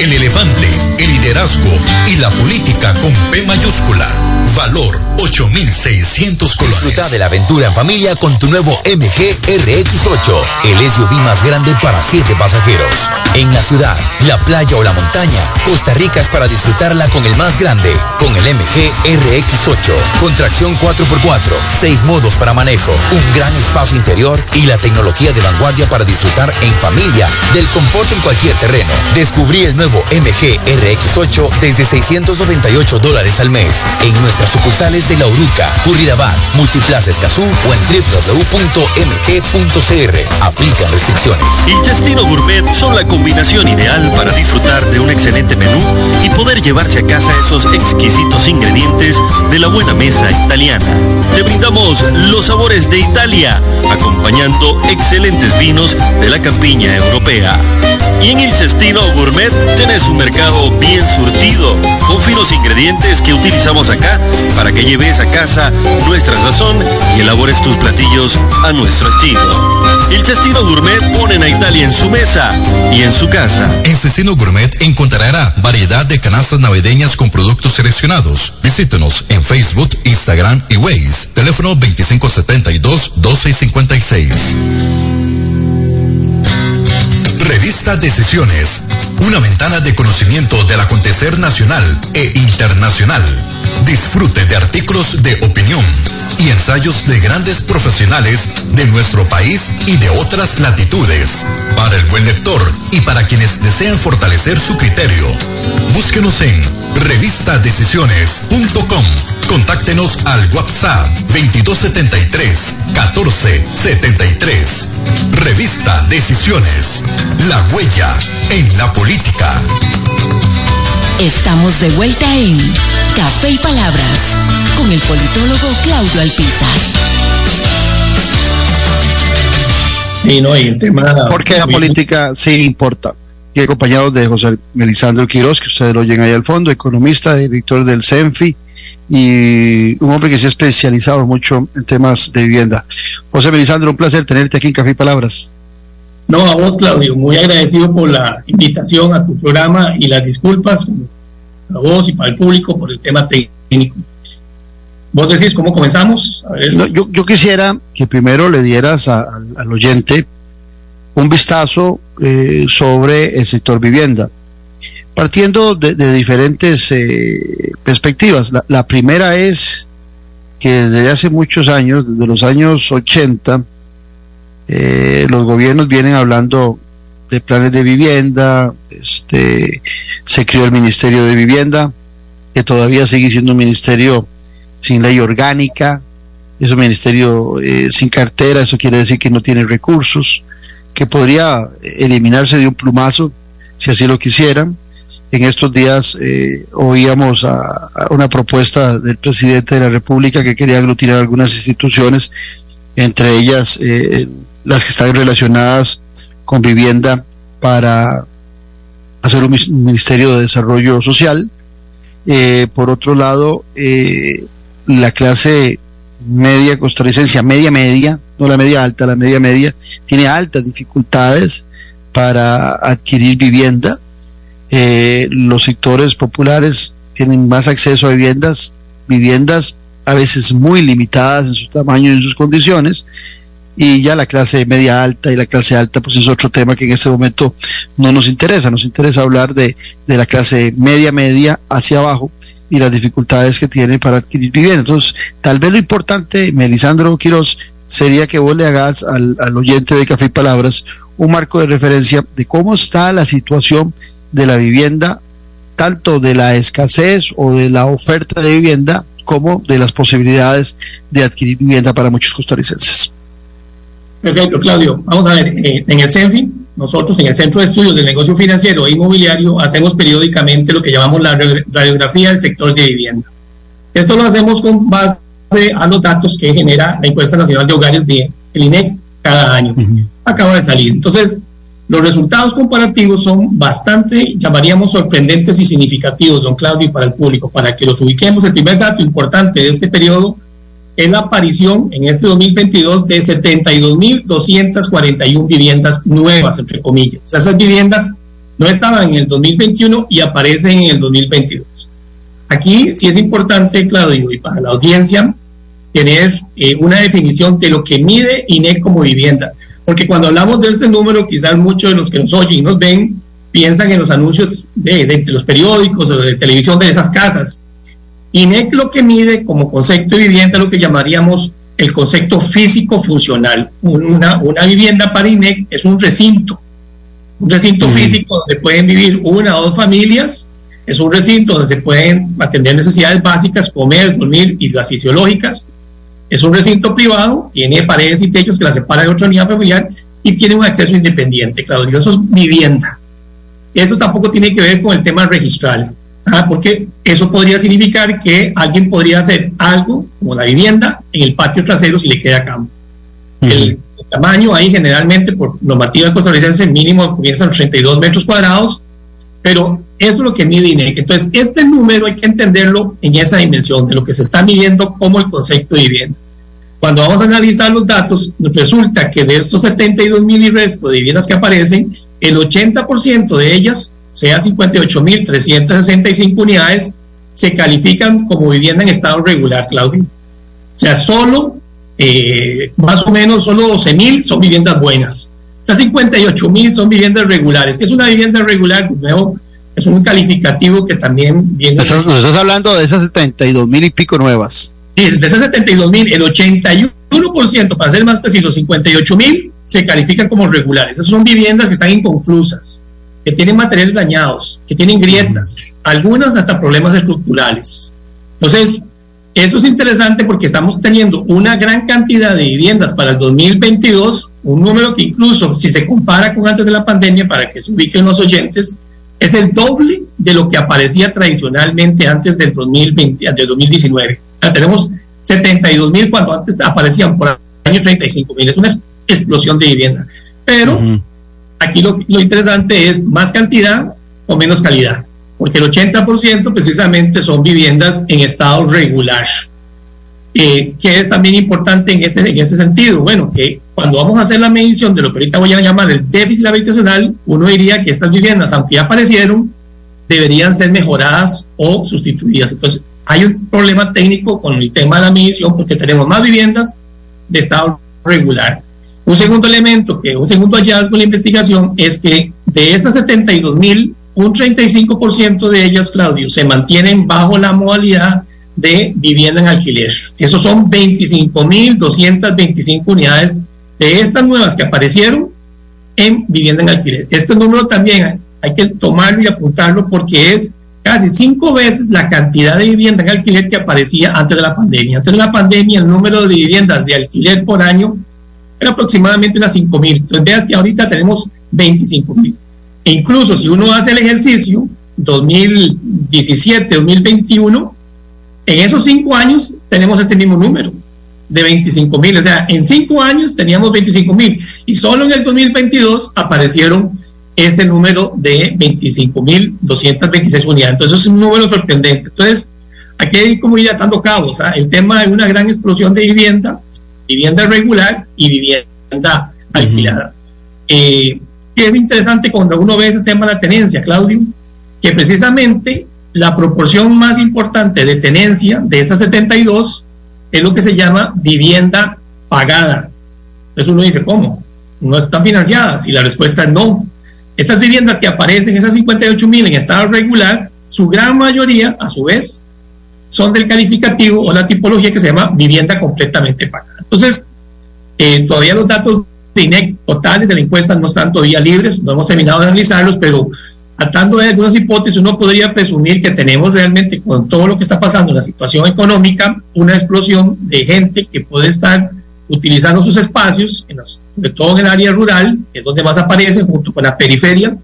El elefante, el liderazgo y la política con P mayúscula. Valor 8600 colones. Disfruta de la aventura en familia con tu nuevo MG RX8, el SUV más grande para 7 pasajeros. En la ciudad, la playa o la montaña, Costa Rica es para disfrutarla con el más grande, con el MG RX8, con tracción 4x4, 6 modos para manejo, un gran espacio interior y la tecnología de vanguardia para disfrutar en familia del confort en cualquier terreno. Descubrí el nuevo MG RX8 desde 698 dólares al mes en nuestras sucursales de La Uruca, Curridabat, Multiplaza Escazú o en www.mg.cr. Aplican restricciones. Il Cestino Gourmet son la combinación ideal para disfrutar de un excelente menú y poder llevarse a casa esos exquisitos ingredientes de la buena mesa italiana. Te brindamos los sabores de Italia, acompañando excelentes vinos de la campiña europea. Y en Il Cestino Gourmet tenés un mercado bien surtido, con finos ingredientes que utilizamos acá para que lleves a casa nuestra sazón y elabores tus platillos a nuestro estilo. Il Cestino Gourmet ponen a Italia en su mesa y en su casa. En Cecino Gourmet encontrará variedad de canastas navideñas con productos seleccionados. Visítenos en Facebook, Instagram y Waze. Teléfono 2572-1256. Revista Decisiones. Una ventana de conocimiento del acontecer nacional e internacional. Disfrute de artículos de opinión, y ensayos de grandes profesionales de nuestro país y de otras latitudes. Para el buen lector y para quienes desean fortalecer su criterio, búsquenos en revistadecisiones.com. Contáctenos al WhatsApp 2273 1473. Revista Decisiones. La huella en la política. Estamos de vuelta en Café y Palabras con el politólogo Claudio Alpizar. Sí, no, y el tema... Porque la política sí importa. Y acompañado de José Melisandro Quiroz, que ustedes lo oyen ahí al fondo, economista, director del CENFI y un hombre que se ha especializado mucho en temas de vivienda. José Melisandro, un placer tenerte aquí en Café y Palabras. No, a vos, Claudio, muy agradecido por la invitación a tu programa y las disculpas a vos y para el público por el tema técnico. Vos decís cómo comenzamos. No, yo, yo, quisiera que primero le dieras a, a, al oyente un vistazo eh, sobre el sector vivienda, partiendo de, diferentes eh, perspectivas. La, la, primera es que desde hace muchos años, desde los años 80, eh, los gobiernos vienen hablando de planes de vivienda, este, se creó el Ministerio de Vivienda, que todavía sigue siendo un ministerio sin ley orgánica, es un ministerio eh, sin cartera, eso quiere decir que no tiene recursos, que podría eliminarse de un plumazo si así lo quisieran. En estos días eh, oíamos a, una propuesta del presidente de la República que quería aglutinar algunas instituciones, entre ellas eh, las que están relacionadas con vivienda para hacer un ministerio de desarrollo social. Eh, por otro lado, eh, la clase media costarricense, media media, no la media alta, la media media, tiene altas dificultades para adquirir vivienda. Eh, los sectores populares tienen más acceso a viviendas, viviendas a veces muy limitadas en su tamaño y en sus condiciones, y ya la clase media alta y la clase alta, pues es otro tema que en este momento no nos interesa, nos interesa hablar de, de la clase media media hacia abajo y las dificultades que tiene para adquirir vivienda. Entonces, tal vez lo importante, Melisandro Quiroz, sería que vos le hagas al, al oyente de Café y Palabras un marco de referencia de cómo está la situación de la vivienda, tanto de la escasez o de la oferta de vivienda, como de las posibilidades de adquirir vivienda para muchos costarricenses. Perfecto, Claudio. Vamos a ver, eh, en el CENFI, nosotros en el Centro de Estudios del Negocio Financiero e Inmobiliario hacemos periódicamente lo que llamamos la radiografía del sector de vivienda. Esto lo hacemos con base a los datos que genera la encuesta nacional de hogares de el INEC cada año. Uh -huh. Acaba de salir. Entonces, los resultados comparativos son bastante, llamaríamos sorprendentes y significativos, don Claudio, y para el público. Para que los ubiquemos, el primer dato importante de este periodo es la aparición en este 2022 de 72.241 viviendas nuevas, entre comillas. O sea, esas viviendas no estaban en el 2021 y aparecen en el 2022. Aquí sí es importante, Claudio, y para la audiencia, tener eh, una definición de lo que mide INEC como vivienda. Porque cuando hablamos de este número, quizás muchos de los que nos oyen y nos ven piensan en los anuncios de, de, de los periódicos o de televisión de esas casas. INEC lo que mide como concepto de vivienda lo que llamaríamos el concepto físico funcional. Una, una vivienda para INEC es un recinto, un recinto uh -huh. físico donde pueden vivir una o dos familias, es un recinto donde se pueden atender necesidades básicas, comer, dormir y las fisiológicas. Es un recinto privado, tiene paredes y techos que la separan de otra unidad familiar y tiene un acceso independiente, Claudio. Eso es vivienda. Eso tampoco tiene que ver con el tema registral. Ah, porque eso podría significar que alguien podría hacer algo como la vivienda en el patio trasero si le queda campo. Uh -huh. el, el, tamaño ahí generalmente por normativa costarricense mínimo comienza en 32 metros cuadrados, pero eso es lo que mide INEC. Entonces, este número hay que entenderlo en esa dimensión de lo que se está midiendo como el concepto de vivienda. Cuando vamos a analizar los datos, resulta que de estos 72 mil y resto de viviendas que aparecen, el 80% de ellas sea 58.365 unidades, se califican como vivienda en estado regular, Claudio. O sea, solo, eh, más o menos, solo 12.000 son viviendas buenas. O sea, 58.000 son viviendas regulares. que es una vivienda regular? De nuevo, es un calificativo que también viene... Estás, nos estás hablando de esas 72 mil y pico nuevas. de esas 72 mil, el 81%, para ser más preciso, 58 mil se califican como regulares. Esas son viviendas que están inconclusas, que tienen materiales dañados, que tienen grietas, algunas hasta problemas estructurales. Entonces, eso es interesante porque estamos teniendo una gran cantidad de viviendas para el 2022, un número que incluso si se compara con antes de la pandemia, para que se ubiquen los oyentes, es el doble de lo que aparecía tradicionalmente antes del 2020, del 2019. Ya tenemos 72 mil cuando antes aparecían por año 35 mil. Es una explosión de vivienda. Pero aquí lo, lo interesante es más cantidad o menos calidad porque el 80% precisamente son viviendas en estado regular. Eh, que es también importante en este, en ese sentido? Bueno, que cuando vamos a hacer la medición de lo que ahorita voy a llamar el déficit habitacional, uno diría que estas viviendas, aunque ya aparecieron, deberían ser mejoradas o sustituidas. Entonces, hay un problema técnico con el tema de la medición porque tenemos más viviendas de estado regular. Un segundo elemento, que un segundo hallazgo en la investigación es que de esas 72 mil un 35% de ellas, Claudio, se mantienen bajo la modalidad de vivienda en alquiler. Esos son 25.225 unidades de estas nuevas que aparecieron en vivienda en alquiler. Este número también hay que tomarlo y apuntarlo porque es casi cinco veces la cantidad de vivienda en alquiler que aparecía antes de la pandemia. Antes de la pandemia el número de viviendas de alquiler por año era aproximadamente unas 5.000. Entonces veas que ahorita tenemos 25.000. E incluso si uno hace el ejercicio 2017, 2021, en esos cinco años tenemos este mismo número de 25 mil. O sea, en cinco años teníamos 25 mil y solo en el 2022 aparecieron ese número de 25 mil 226 unidades. Entonces, es un número sorprendente. Entonces, aquí hay como ir atando cabos. ¿ah? El tema de una gran explosión de vivienda, vivienda regular y vivienda alquilada. Eh, es interesante cuando uno ve ese tema de la tenencia, Claudio, que precisamente la proporción más importante de tenencia de estas 72 es lo que se llama vivienda pagada. Entonces uno dice, ¿cómo? ¿No están financiadas? Y la respuesta es no. Estas viviendas que aparecen, esas 58 mil en estado regular, su gran mayoría, a su vez, son del calificativo o la tipología que se llama vivienda completamente pagada. Entonces, eh, todavía los datos INEC totales de la encuesta no están todavía libres, no hemos terminado de analizarlos, pero atando de algunas hipótesis, uno podría presumir que tenemos realmente, con todo lo que está pasando en la situación económica, una explosión de gente que puede estar utilizando sus espacios, sobre todo en el área rural, que es donde más aparece, junto con la periferia,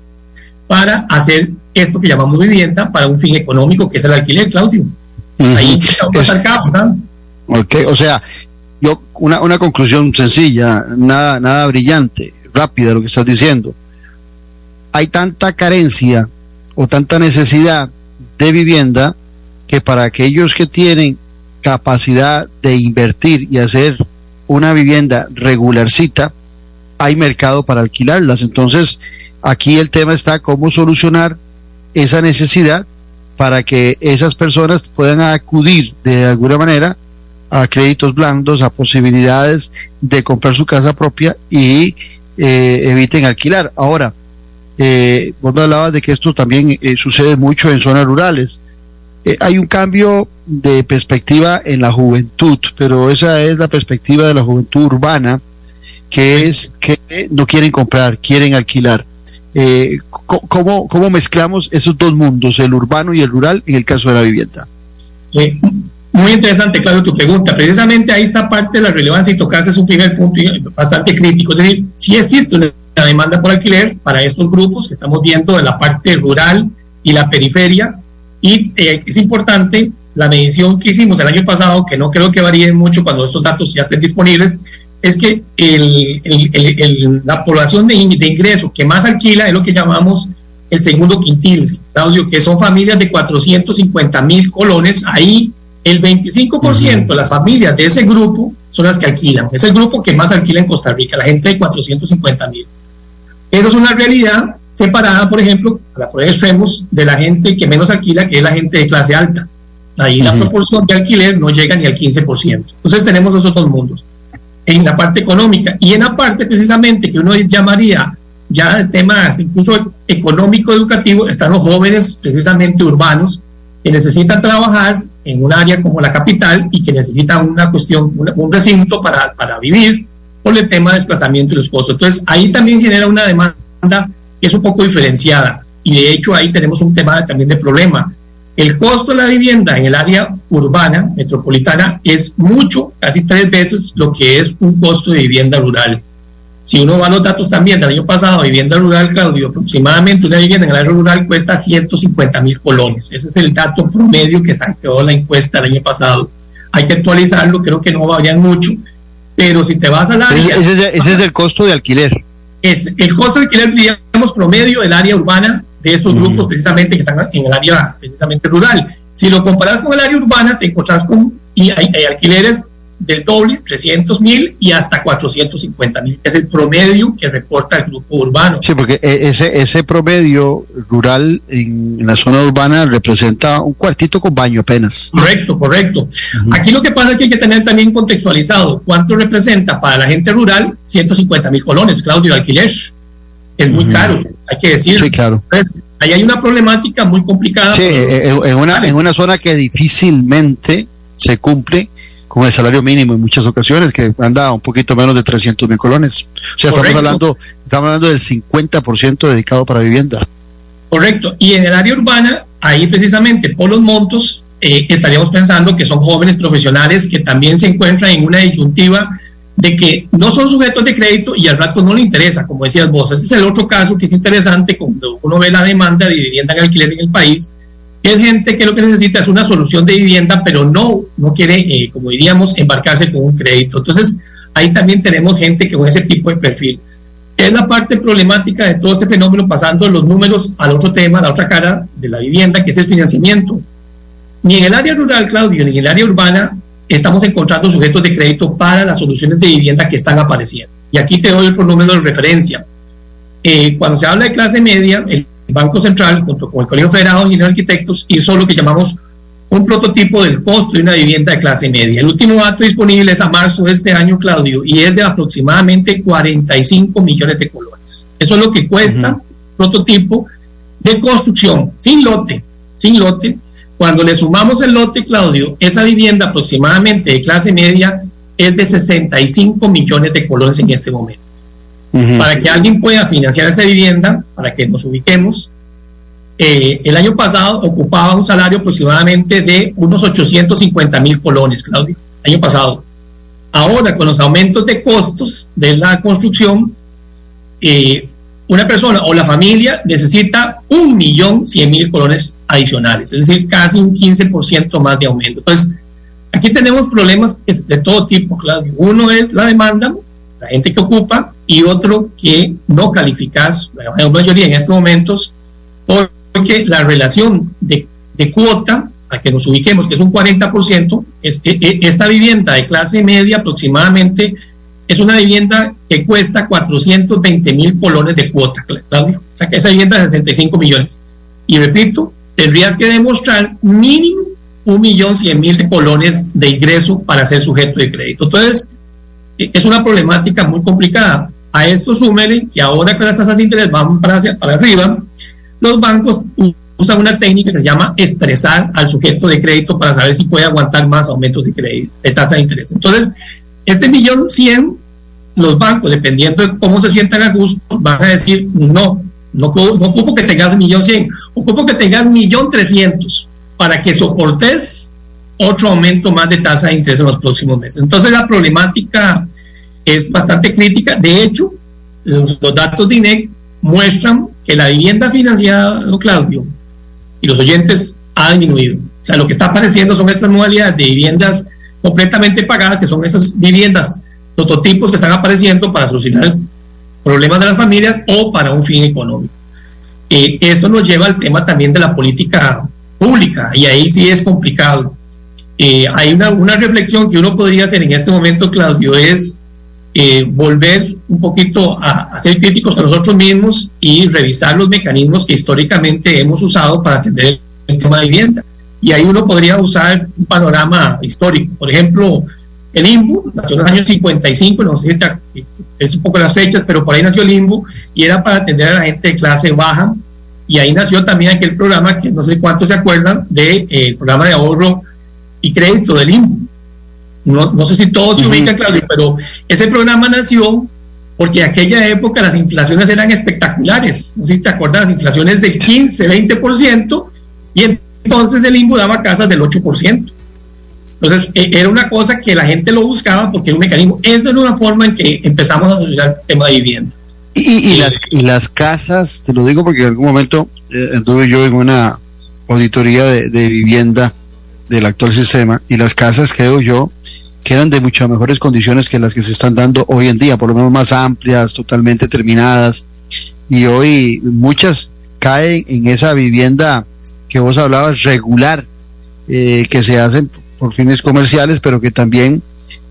para hacer esto que llamamos vivienda para un fin económico, que es el alquiler, Claudio. Ahí vamos a estar Ok, o sea, yo una, una conclusión sencilla, nada, nada brillante, rápida lo que estás diciendo. Hay tanta carencia o tanta necesidad de vivienda que para aquellos que tienen capacidad de invertir y hacer una vivienda regularcita, hay mercado para alquilarlas. Entonces, aquí el tema está cómo solucionar esa necesidad para que esas personas puedan acudir de alguna manera a créditos blandos, a posibilidades de comprar su casa propia y eh, eviten alquilar. Ahora, eh, vos me hablabas de que esto también eh, sucede mucho en zonas rurales. hay un cambio de perspectiva en la juventud, pero esa es la perspectiva de la juventud urbana, que es que no quieren comprar, quieren alquilar. ¿cómo, ¿Cómo mezclamos esos dos mundos, el urbano y el rural, en el caso de la vivienda? Muy interesante, claro, tu pregunta. Precisamente ahí está parte de la relevancia y tocarse es un primer punto bastante crítico. Es decir, si existe una demanda por alquiler para estos grupos que estamos viendo de la parte rural y la periferia. Y eh, es importante la medición que hicimos el año pasado, que no creo que varíe mucho cuando estos datos ya estén disponibles, es que el, el, la población de, de ingreso que más alquila es lo que llamamos el segundo quintil, Claudio, que son familias de 450 mil colones. Ahí el 25% de las familias de ese grupo son las que alquilan. Es el grupo que más alquila en Costa Rica, la gente de 450 mil. Eso es una realidad separada, por ejemplo, poner extremos, de la gente que menos alquila, que es la gente de clase alta. Ahí la proporción de alquiler no llega ni al 15%. Entonces tenemos esos dos mundos. En la parte económica y en la parte precisamente que uno llamaría ya el tema incluso económico educativo están los jóvenes precisamente urbanos que necesitan trabajar en un área como la capital y que necesitan una cuestión, un recinto para, para vivir por el tema de desplazamiento y los costos. Entonces, ahí también genera una demanda que es un poco diferenciada y de hecho ahí tenemos un tema también de problema. El costo de la vivienda en el área urbana, metropolitana, es mucho, casi tres veces lo que es un costo de vivienda rural. Si uno va a los datos también del año pasado, vivienda rural, Claudio, aproximadamente una vivienda en el área rural cuesta 150 mil colones. Ese es el dato promedio que saqueó la encuesta el año pasado. Hay que actualizarlo, creo que no varían mucho, pero si te vas al área... Ese, ese es el costo de alquiler. Es el costo de alquiler, digamos, promedio del área urbana de estos grupos precisamente que están en el área precisamente rural. Si lo comparas con el área urbana, te encontrás con y hay alquileres del doble, 300 mil y hasta 450 mil, que es el promedio que reporta el grupo urbano. Sí, porque e, ese, ese promedio rural en, la zona urbana representa un cuartito con baño apenas. Correcto, correcto. Aquí lo que pasa es que hay que tener también contextualizado cuánto representa para la gente rural 150 mil colones, Claudio, de alquiler. Es muy caro, hay que decirlo. Sí, claro. ahí hay una problemática muy complicada. Sí, en, una, en una zona que difícilmente se cumple con el salario mínimo en muchas ocasiones, que anda un poquito menos de 300 mil colones. O sea, estamos hablando, estamos hablando del 50% dedicado para vivienda. Correcto. Y en el área urbana, ahí precisamente por los montos, eh, estaríamos pensando que son jóvenes profesionales que también se encuentran en una disyuntiva de que no son sujetos de crédito y al rato no le interesa, como decías vos. Ese es el otro caso que es interesante cuando uno ve la demanda de vivienda en alquiler en el país es gente que lo que necesita es una solución de vivienda, pero no, no quiere, eh, como diríamos, embarcarse con un crédito. Entonces, ahí también tenemos gente que con ese tipo de perfil. Es la parte problemática de todo este fenómeno, pasando los números al otro tema, la otra cara de la vivienda, que es el financiamiento. Ni en el área rural, Claudio, ni en el área urbana estamos encontrando sujetos de crédito para las soluciones de vivienda que están apareciendo. Y aquí te doy otro número de referencia. Eh, cuando se habla de clase media, el el Banco Central, junto con el Colegio Federado de Arquitectos, hizo lo que llamamos un prototipo del costo de una vivienda de clase media. El último dato disponible es a marzo de este año, Claudio, y es de aproximadamente 45 millones de colones. Eso es lo que cuesta un prototipo de construcción, sin lote, sin lote. Cuando le sumamos el lote, Claudio, esa vivienda aproximadamente de clase media es de 65 millones de colones en este momento. Para que alguien pueda financiar esa vivienda, para que nos ubiquemos, eh, el año pasado ocupaba un salario aproximadamente de unos 850 mil colones, Claudio, año pasado. Ahora, con los aumentos de costos de la construcción, eh, una persona o la familia necesita un millón cien mil colones adicionales, es decir, casi un 15% más de aumento. Entonces, aquí tenemos problemas de todo tipo, Claudio. Uno es la demanda, la gente que ocupa, y otro que no calificas, la mayoría en estos momentos, porque la relación de, de cuota, a que nos ubiquemos, que es un 40%, es, e, e, esta vivienda de clase media aproximadamente es una vivienda que cuesta 420 mil colones de cuota, Claudio. O sea que esa vivienda es 65 millones. Y repito, tendrías que demostrar mínimo un millón cien mil colones de ingreso para ser sujeto de crédito. Entonces, es una problemática muy complicada. A esto súmele que ahora que las tasas de interés van para, hacia, para arriba, los bancos usan una técnica que se llama estresar al sujeto de crédito para saber si puede aguantar más aumentos de crédito, de tasa de interés. Entonces, este millón cien, los bancos, dependiendo de cómo se sientan a gusto, van a decir, no, no, no ocupo que tengas millón cien, ocupo que tengas millón trescientos para que soportes otro aumento más de tasa de interés en los próximos meses. Entonces, la problemática es bastante crítica. De hecho, los, datos de INEC muestran que la vivienda financiada, no Claudio, y los oyentes ha disminuido. O sea, lo que está apareciendo son estas modalidades de viviendas completamente pagadas, que son esas viviendas prototipos que están apareciendo para solucionar problemas de las familias o para un fin económico. Eh, esto nos lleva al tema también de la política pública y ahí sí es complicado. Eh, hay una, una reflexión que uno podría hacer en este momento, Claudio, es eh, volver un poquito a, ser críticos a nosotros mismos y revisar los mecanismos que históricamente hemos usado para atender el tema de vivienda. Y ahí uno podría usar un panorama histórico. Por ejemplo, el IMBU nació en los años 55, no sé si es un poco las fechas, pero por ahí nació el IMBU y era para atender a la gente de clase baja. Y ahí nació también aquel programa que no sé cuántos se acuerdan del de, eh, programa de ahorro y crédito del INDU. No, no sé si todos se ubican, Claudio, pero ese programa nació porque en aquella época las inflaciones eran espectaculares. No sé si te acuerdas, las inflaciones del 15, 20%, y entonces el INBU daba casas del 8%. Entonces, e, era una cosa que la gente lo buscaba porque era un mecanismo. Esa era una forma en que empezamos a solucionar el tema de vivienda. Y, las, y las casas, te lo digo porque en algún momento eh, anduve yo en una auditoría de, de vivienda del actual sistema y las casas, creo yo, que eran de muchas mejores condiciones que las que se están dando hoy en día, por lo menos más amplias, totalmente terminadas. Y hoy muchas caen en esa vivienda que vos hablabas regular, eh, que se hacen por fines comerciales, pero que también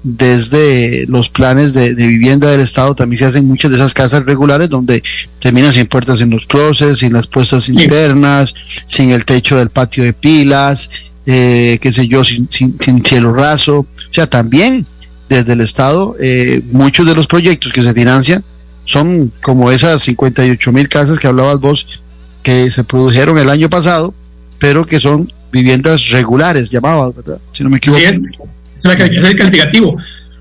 desde los planes de, vivienda del Estado también se hacen muchas de esas casas regulares donde terminan sin puertas en los closets, sin las puestas internas, sin el techo del patio de pilas, eh, qué sé yo, sin, sin, cielo raso. O sea, también desde el Estado, eh, muchos de los proyectos que se financian son como esas 58 mil casas que hablabas vos, que se produjeron el año pasado, pero que son viviendas regulares, llamadas, ¿verdad? Si no me equivoco. Sí, es, es, el calificativo.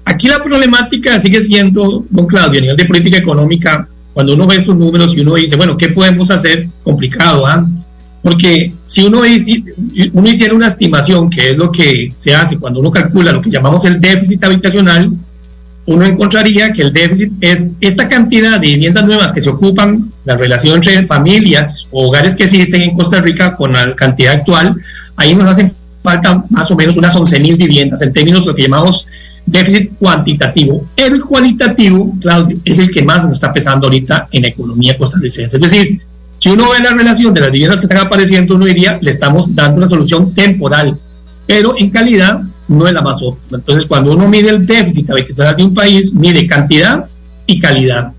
Aquí la problemática sigue siendo, don Claudio, a nivel de política económica, cuando uno ve estos números y uno dice, bueno, ¿qué podemos hacer? Complicado, ¿ah? Porque si uno, uno hiciera una estimación, que es lo que se hace cuando uno calcula lo que llamamos el déficit habitacional, uno encontraría que el déficit es esta cantidad de viviendas nuevas que se ocupan, la relación entre familias o hogares que existen en Costa Rica con la cantidad actual, ahí nos hacen falta más o menos unas 11 mil viviendas en términos de lo que llamamos déficit cuantitativo. El cualitativo, Claudio, es el que más nos está pesando ahorita en la economía costarricense. Es decir, si uno ve la relación de las viviendas que están apareciendo, uno diría, le estamos dando una solución temporal, pero en calidad no es la más óptima. Entonces, cuando uno mide el déficit habitacional de un país, mide cantidad y calidad.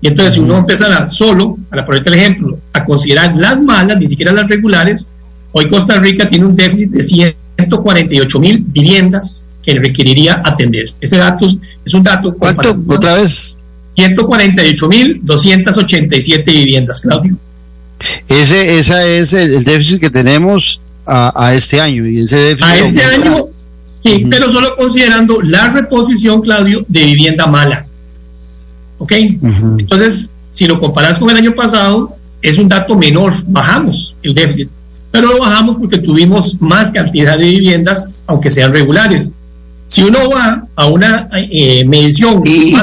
Y entonces, si uno empieza solo, para ponerte el ejemplo, a considerar las malas, ni siquiera las regulares, hoy Costa Rica tiene un déficit de 148 mil viviendas que requeriría atender. Ese dato es un dato. ¿Cuánto? Otra vez. 148.287 viviendas, Claudio. Ese, esa es el, déficit que tenemos a, este año. Y ese déficit a este año, sí, pero solo considerando la reposición, Claudio, de vivienda mala. ¿Ok? Entonces, si lo comparas con el año pasado, es un dato menor, bajamos el déficit. Pero lo bajamos porque tuvimos más cantidad de viviendas, aunque sean regulares. Si uno va a una eh, medición... ¿Y,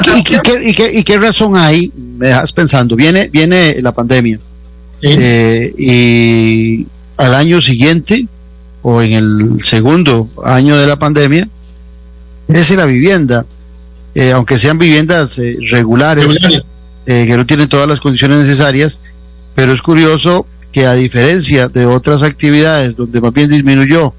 y, qué, razón hay? Me dejas pensando, viene, viene la pandemia eh, y al año siguiente o en el segundo año de la pandemia crece la vivienda, eh, aunque sean viviendas regulares, que no tienen todas las condiciones necesarias, pero es curioso que a diferencia de otras actividades donde más bien disminuyó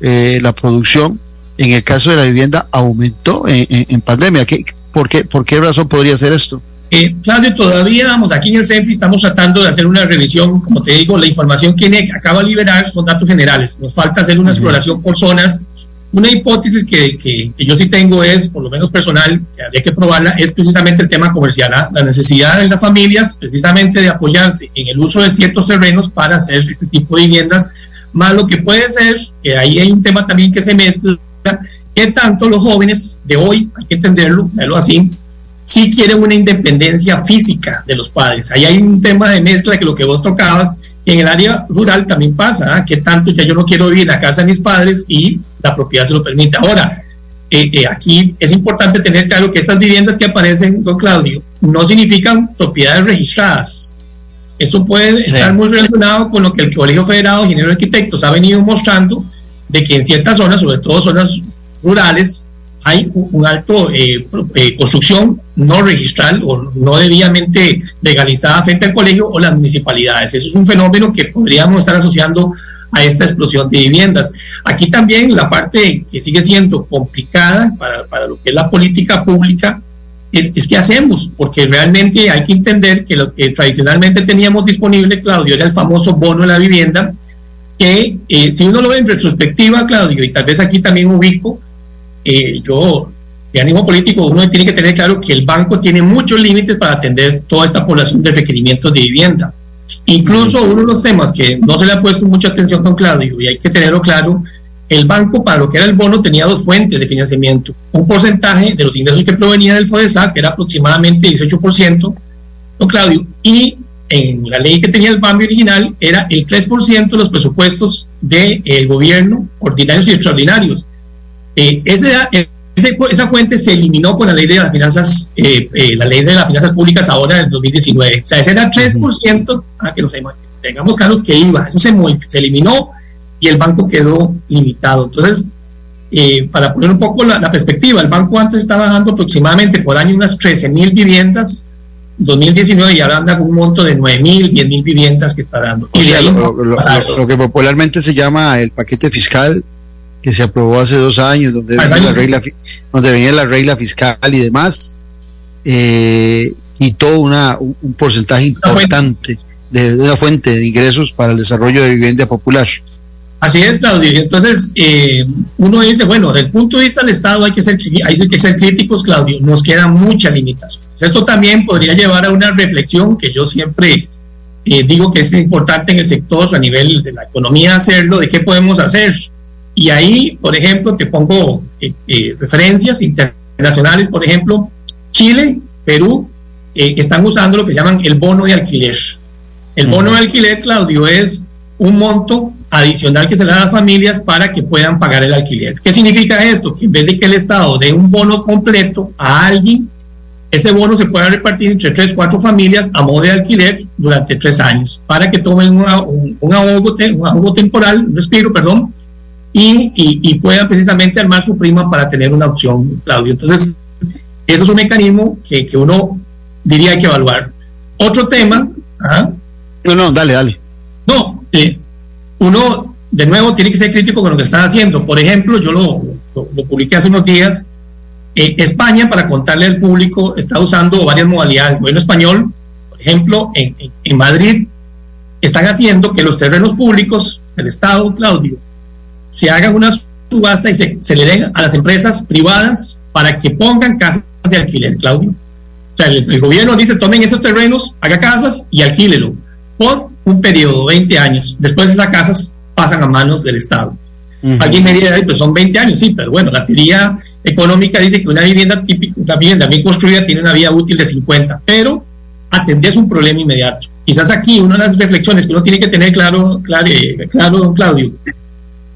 la producción, en el caso de la vivienda aumentó en, pandemia. ¿Qué, por, qué, ¿Por qué razón podría ser esto? Eh, Claudio, todavía vamos, aquí en el CENFI estamos tratando de hacer una revisión, como te digo, la información que INEC acaba de liberar son datos generales, nos falta hacer una exploración por zonas. Una hipótesis que, que, yo sí tengo es, por lo menos personal, que habría que probarla, es precisamente el tema comercial, ¿ah? la necesidad de las familias precisamente de apoyarse en el uso de ciertos terrenos para hacer este tipo de viviendas, más lo que puede ser, que ahí hay un tema también que se mezcla, que tanto los jóvenes de hoy, hay que entenderlo, verlo así, sí quieren una independencia física de los padres. Ahí hay un tema de mezcla que lo que vos tocabas, en el área rural también pasa, ¿ah? que tanto ya yo no quiero vivir en la casa de mis padres y la propiedad se lo permite. Ahora, eh, eh, aquí es importante tener claro que estas viviendas que aparecen, don Claudio, no significan propiedades registradas. Esto puede estar muy relacionado con lo que el Colegio Federado de Ingenieros Arquitectos ha venido mostrando, de que en ciertas zonas, sobre todo zonas rurales, hay un alto eh, eh, construcción no registral o no debidamente legalizada frente al colegio o las municipalidades. Eso es un fenómeno que podríamos estar asociando a esta explosión de viviendas. Aquí también la parte que sigue siendo complicada para, para lo que es la política pública es, es qué hacemos, porque realmente hay que entender que lo que tradicionalmente teníamos disponible, Claudio, era el famoso bono de la vivienda, que eh, si uno lo ve en retrospectiva, Claudio, y tal vez aquí también ubico, eh, yo, de ánimo político, uno tiene que tener claro que el banco tiene muchos límites para atender toda esta población de requerimientos de vivienda. Incluso uno de los temas que no se le ha puesto mucha atención con Claudio, y hay que tenerlo claro, el banco para lo que era el bono tenía dos fuentes de financiamiento. Un porcentaje de los ingresos que provenían del FODESA, que era aproximadamente 18%, ¿no, Claudio? Y en la ley que tenía el BAMBI original era el 3% de los presupuestos del gobierno, ordinarios y extraordinarios. Eh, esa, esa fuente se eliminó con la ley de las finanzas, eh, eh, la ley de las finanzas públicas ahora en 2019. O sea, ese era 3%, a que nos tengamos claros que iba, eso se, se eliminó y el banco quedó limitado. Entonces, eh, para poner un poco la, perspectiva, el banco antes estaba dando aproximadamente por año unas 13 mil viviendas, 2019 y ahora anda con un monto de 9 mil, 10 mil viviendas que está dando. lo, que popularmente se llama el paquete fiscal que se aprobó hace dos años, donde, venía, la regla, donde venía la regla fiscal y demás, eh, y todo una, un porcentaje importante de una fuente de ingresos para el desarrollo de vivienda popular. Así es, Claudio. Entonces, eh, uno dice, bueno, desde el punto de vista del Estado hay que, ser, hay que ser críticos, Claudio. Nos queda mucha limitación. Esto también podría llevar a una reflexión que yo siempre eh, digo que es importante en el sector a nivel de la economía hacerlo, de qué podemos hacer. Y ahí, por ejemplo, te pongo eh, referencias internacionales, por ejemplo, Chile, Perú, están usando lo que llaman el bono de alquiler. El bono de alquiler, Claudio, es un monto adicional que se le da a las familias para que puedan pagar el alquiler. ¿Qué significa esto? Que en vez de que el Estado dé un bono completo a alguien, ese bono se pueda repartir entre tres, cuatro familias a modo de alquiler durante tres años, para que tomen un, ahogo, un ahogo temporal, un respiro, perdón, y, y, puedan precisamente armar su prima para tener una opción, Claudio. Entonces, eso es un mecanismo que, que uno diría hay que evaluar. Otro tema. No, no, dale, dale. No, eh, uno, de nuevo, tiene que ser crítico con lo que están haciendo. Por ejemplo, yo lo, lo, publiqué hace unos días. Eh, España, para contarle al público, está usando varias modalidades. El gobierno español, por ejemplo, en, en, Madrid, están haciendo que los terrenos públicos del Estado, Claudio, se hagan una subasta y se, se le den a las empresas privadas para que pongan casas de alquiler, Claudio. O sea, el, el gobierno dice, tomen esos terrenos, haga casas y alquílelo por un periodo, 20 años. Después esas casas pasan a manos del Estado. Alguien me diría, pues son 20 años, sí, pero bueno, la teoría económica dice que una vivienda típica, una vivienda bien construida tiene una vida útil de 50, pero atendés un problema inmediato. Quizás aquí una de las reflexiones que uno tiene que tener claro, claro, claro don Claudio,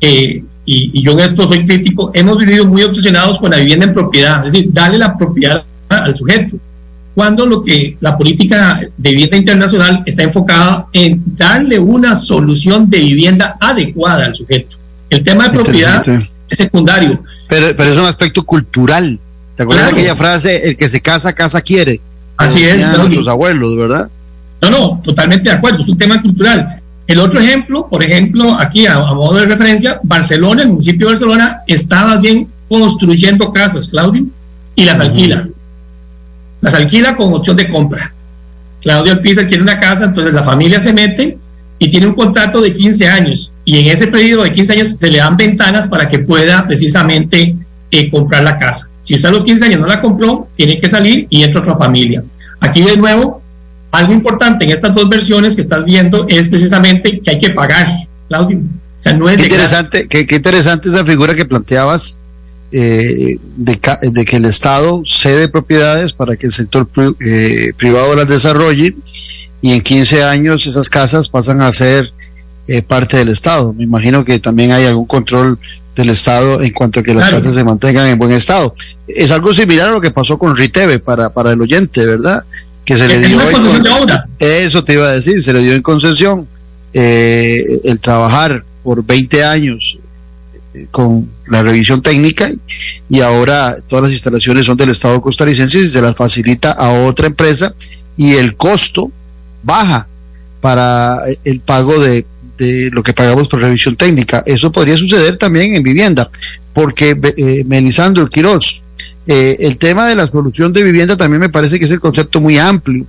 eh, y, y, yo en esto soy crítico, hemos vivido muy obsesionados con la vivienda en propiedad, es decir, darle la propiedad al sujeto cuando lo que la política de vivienda internacional está enfocada en darle una solución de vivienda adecuada al sujeto. El tema de propiedad es secundario. Pero, pero es un aspecto cultural. ¿Te acuerdas de aquella frase, el que se casa, casa quiere? Así es. Nuestros abuelos, ¿verdad? No, no, totalmente de acuerdo, es un tema cultural. El otro ejemplo, por ejemplo, aquí a, modo de referencia, Barcelona, el municipio de Barcelona, estaba bien construyendo casas, Claudio, y las alquila las alquila con opción de compra. Claudio Alpizar quiere una casa, entonces la familia se mete y tiene un contrato de 15 años. Y en ese periodo de 15 años se le dan ventanas para que pueda precisamente eh, comprar la casa. Si usted a los 15 años no la compró, tiene que salir y entra otra familia. Aquí de nuevo, algo importante en estas dos versiones que estás viendo es precisamente que hay que pagar, Claudio. O sea, no es qué interesante, qué, qué interesante esa figura que planteabas eh, de, que el Estado cede propiedades para que el sector eh, privado las desarrolle y en 15 años esas casas pasan a ser eh, parte del Estado. Me imagino que también hay algún control del Estado en cuanto a que las casas se mantengan en buen estado. Es algo similar a lo que pasó con Riteve para, para el oyente, ¿verdad? Que se le dio... eso te iba a decir, se le dio en concesión el trabajar por 20 años con la revisión técnica y ahora todas las instalaciones son del Estado costarricense y se las facilita a otra empresa y el costo baja para el pago de, lo que pagamos por revisión técnica. Eso podría suceder también en vivienda, porque eh, Melisandro Quiroz, eh, el tema de la solución de vivienda también me parece que es el concepto muy amplio.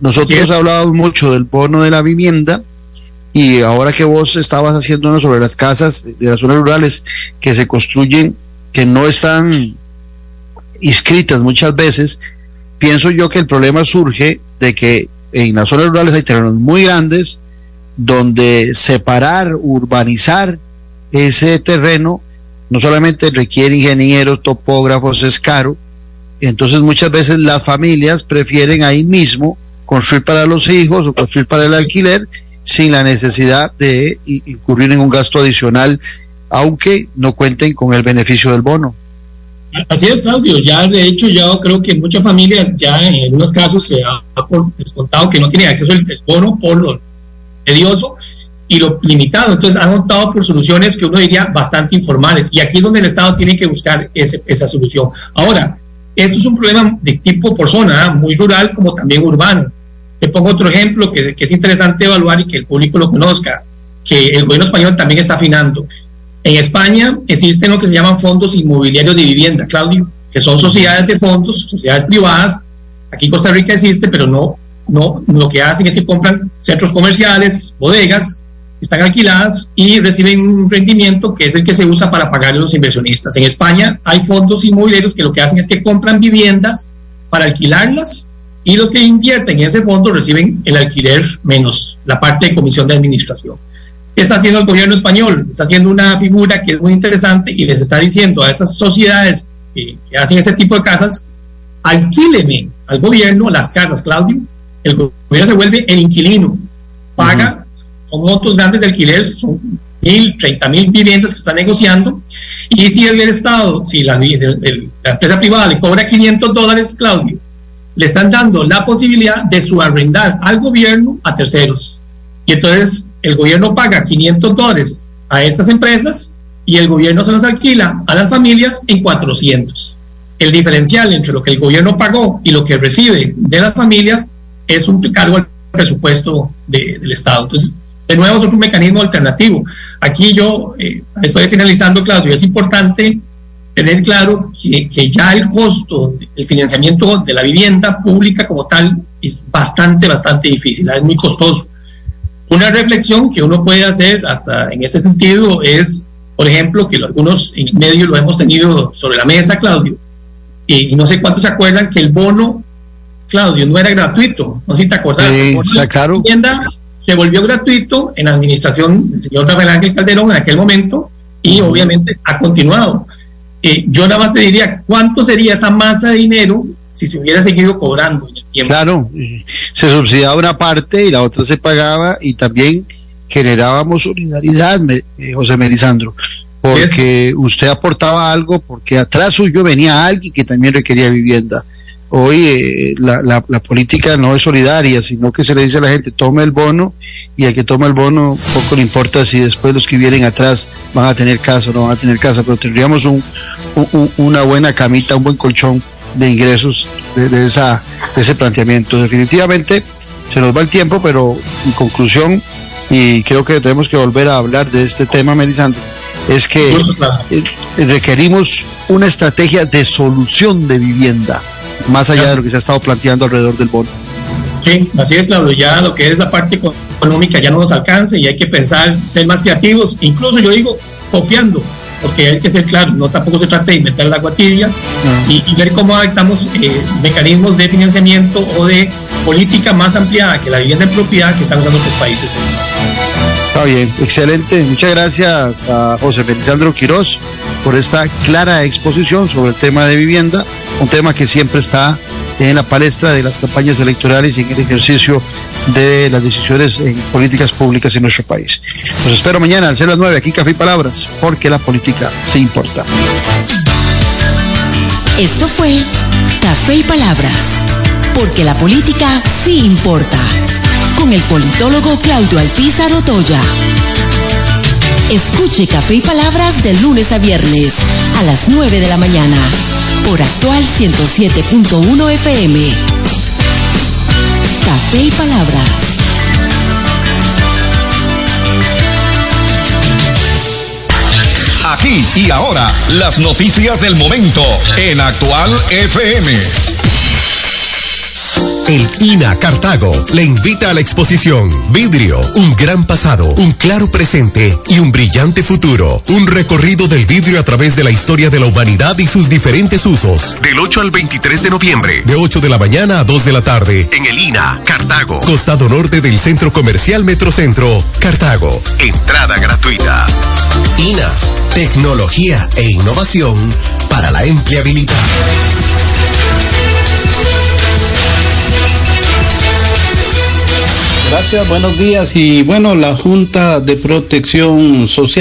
Nosotros hablábamos mucho del bono de la vivienda, y ahora que vos estabas haciéndonos sobre las casas de las zonas rurales que se construyen, que no están inscritas muchas veces, pienso yo que el problema surge de que en las zonas rurales hay terrenos muy grandes donde separar, urbanizar ese terreno no solamente requiere ingenieros, topógrafos, es caro, entonces muchas veces las familias prefieren ahí mismo construir para los hijos o construir para el alquiler sin la necesidad de incurrir en un gasto adicional, aunque no cuenten con el beneficio del bono. Así es, Claudio. Ya de hecho, ya creo que muchas familias, ya en algunos casos se ha descontado que no tienen acceso al bono por lo tedioso y lo limitado. Entonces han optado por soluciones que uno diría bastante informales. Y aquí es donde el Estado tiene que buscar esa solución. Ahora, esto es un problema de tipo por zona, ¿ah? muy rural como también urbano. Te pongo otro ejemplo que, que es interesante evaluar y que el público lo conozca, que el gobierno español también está afinando. En España existen lo que se llaman fondos inmobiliarios de vivienda, Claudio, que son sociedades de fondos, sociedades privadas. Aquí en Costa Rica existe, pero no, no, lo que hacen es que compran centros comerciales, bodegas, están alquiladas y reciben un rendimiento que es el que se usa para pagar a los inversionistas. En España hay fondos inmobiliarios que lo que hacen es que compran viviendas para alquilarlas y los que invierten en ese fondo reciben el alquiler menos la parte de comisión de administración. ¿Qué está haciendo el gobierno español? Está haciendo una figura que es muy interesante y les está diciendo a esas sociedades que, hacen ese tipo de casas, alquíleme al gobierno las casas, Claudio. El gobierno se vuelve el inquilino, paga, son montos grandes de alquiler, son mil, treinta mil viviendas que está negociando. Y si el Estado, si la, la empresa privada le cobra 500 dólares, Claudio, le están dando la posibilidad de subarrendar al gobierno a terceros. Y entonces el gobierno paga 500 dólares a estas empresas y el gobierno se los alquila a las familias en 400. El diferencial entre lo que el gobierno pagó y lo que recibe de las familias es un cargo al presupuesto del Estado. Entonces, de nuevo es otro mecanismo alternativo. Aquí yo, eh, estoy finalizando, Claudio, es importante tener claro que, que, ya el costo del financiamiento de la vivienda pública como tal es bastante, bastante difícil, es muy costoso. Una reflexión que uno puede hacer hasta en ese sentido es, por ejemplo, que algunos en medio lo hemos tenido sobre la mesa, Claudio, y, no sé cuántos se acuerdan que el bono, Claudio, no era gratuito, no sé si te acordás. Sí. La tienda se volvió gratuito en la administración del señor Rafael Ángel Calderón en aquel momento y obviamente ha continuado. Eh, yo nada más te diría, ¿cuánto sería esa masa de dinero si se hubiera seguido cobrando en el tiempo. Claro, se subsidiaba una parte y la otra se pagaba y también generábamos solidaridad, eh, José Melisandro, porque usted aportaba algo, porque atrás suyo venía alguien que también requería vivienda. Hoy eh, la, la, política no es solidaria, sino que se le dice a la gente, tome el bono y al que toma el bono poco le importa si después los que vienen atrás van a tener casa o no van a tener casa, pero tendríamos un, una buena camita, un buen colchón de ingresos de, esa, de ese planteamiento. Definitivamente se nos va el tiempo, pero en conclusión, y creo que tenemos que volver a hablar de este tema, Melisandro, es que eh, requerimos una estrategia de solución de vivienda, más allá de lo que se ha estado planteando alrededor del bono. Sí, así es, Claudio. Ya lo que es la parte económica ya no nos alcanza y hay que pensar, ser más creativos, incluso yo digo, copiando porque hay que ser claro, no tampoco se trata de inventar la agua tibia y, ver cómo adaptamos eh, mecanismos de financiamiento o de política más ampliada que la vivienda en propiedad que están usando otros países. Está bien, excelente. Muchas gracias a José Felizandro Quirós por esta clara exposición sobre el tema de vivienda, un tema que siempre está en la palestra de las campañas electorales y en el ejercicio de las decisiones en políticas públicas en nuestro país. Los espero mañana al ser las 9 aquí Café y Palabras, porque la política sí importa. Esto fue Café y Palabras, porque la política sí importa, con el politólogo Claudio Alpizar Otoya. Escuche Café y Palabras de lunes a viernes a las 9 de la mañana por actual 107.1 FM. Café y Palabras. Aquí y ahora, las noticias del momento en actual FM. El INA Cartago le invita a la exposición Vidrio, un gran pasado, un claro presente y un brillante futuro. Un recorrido del vidrio a través de la historia de la humanidad y sus diferentes usos. Del 8 al 23 de noviembre. De 8 de la mañana a 2 de la tarde. En el INA Cartago. Costado norte del Centro Comercial Metrocentro, Cartago. Entrada gratuita. INA. tecnología e innovación para la empleabilidad. Gracias, buenos días. Y bueno, la Junta de Protección Social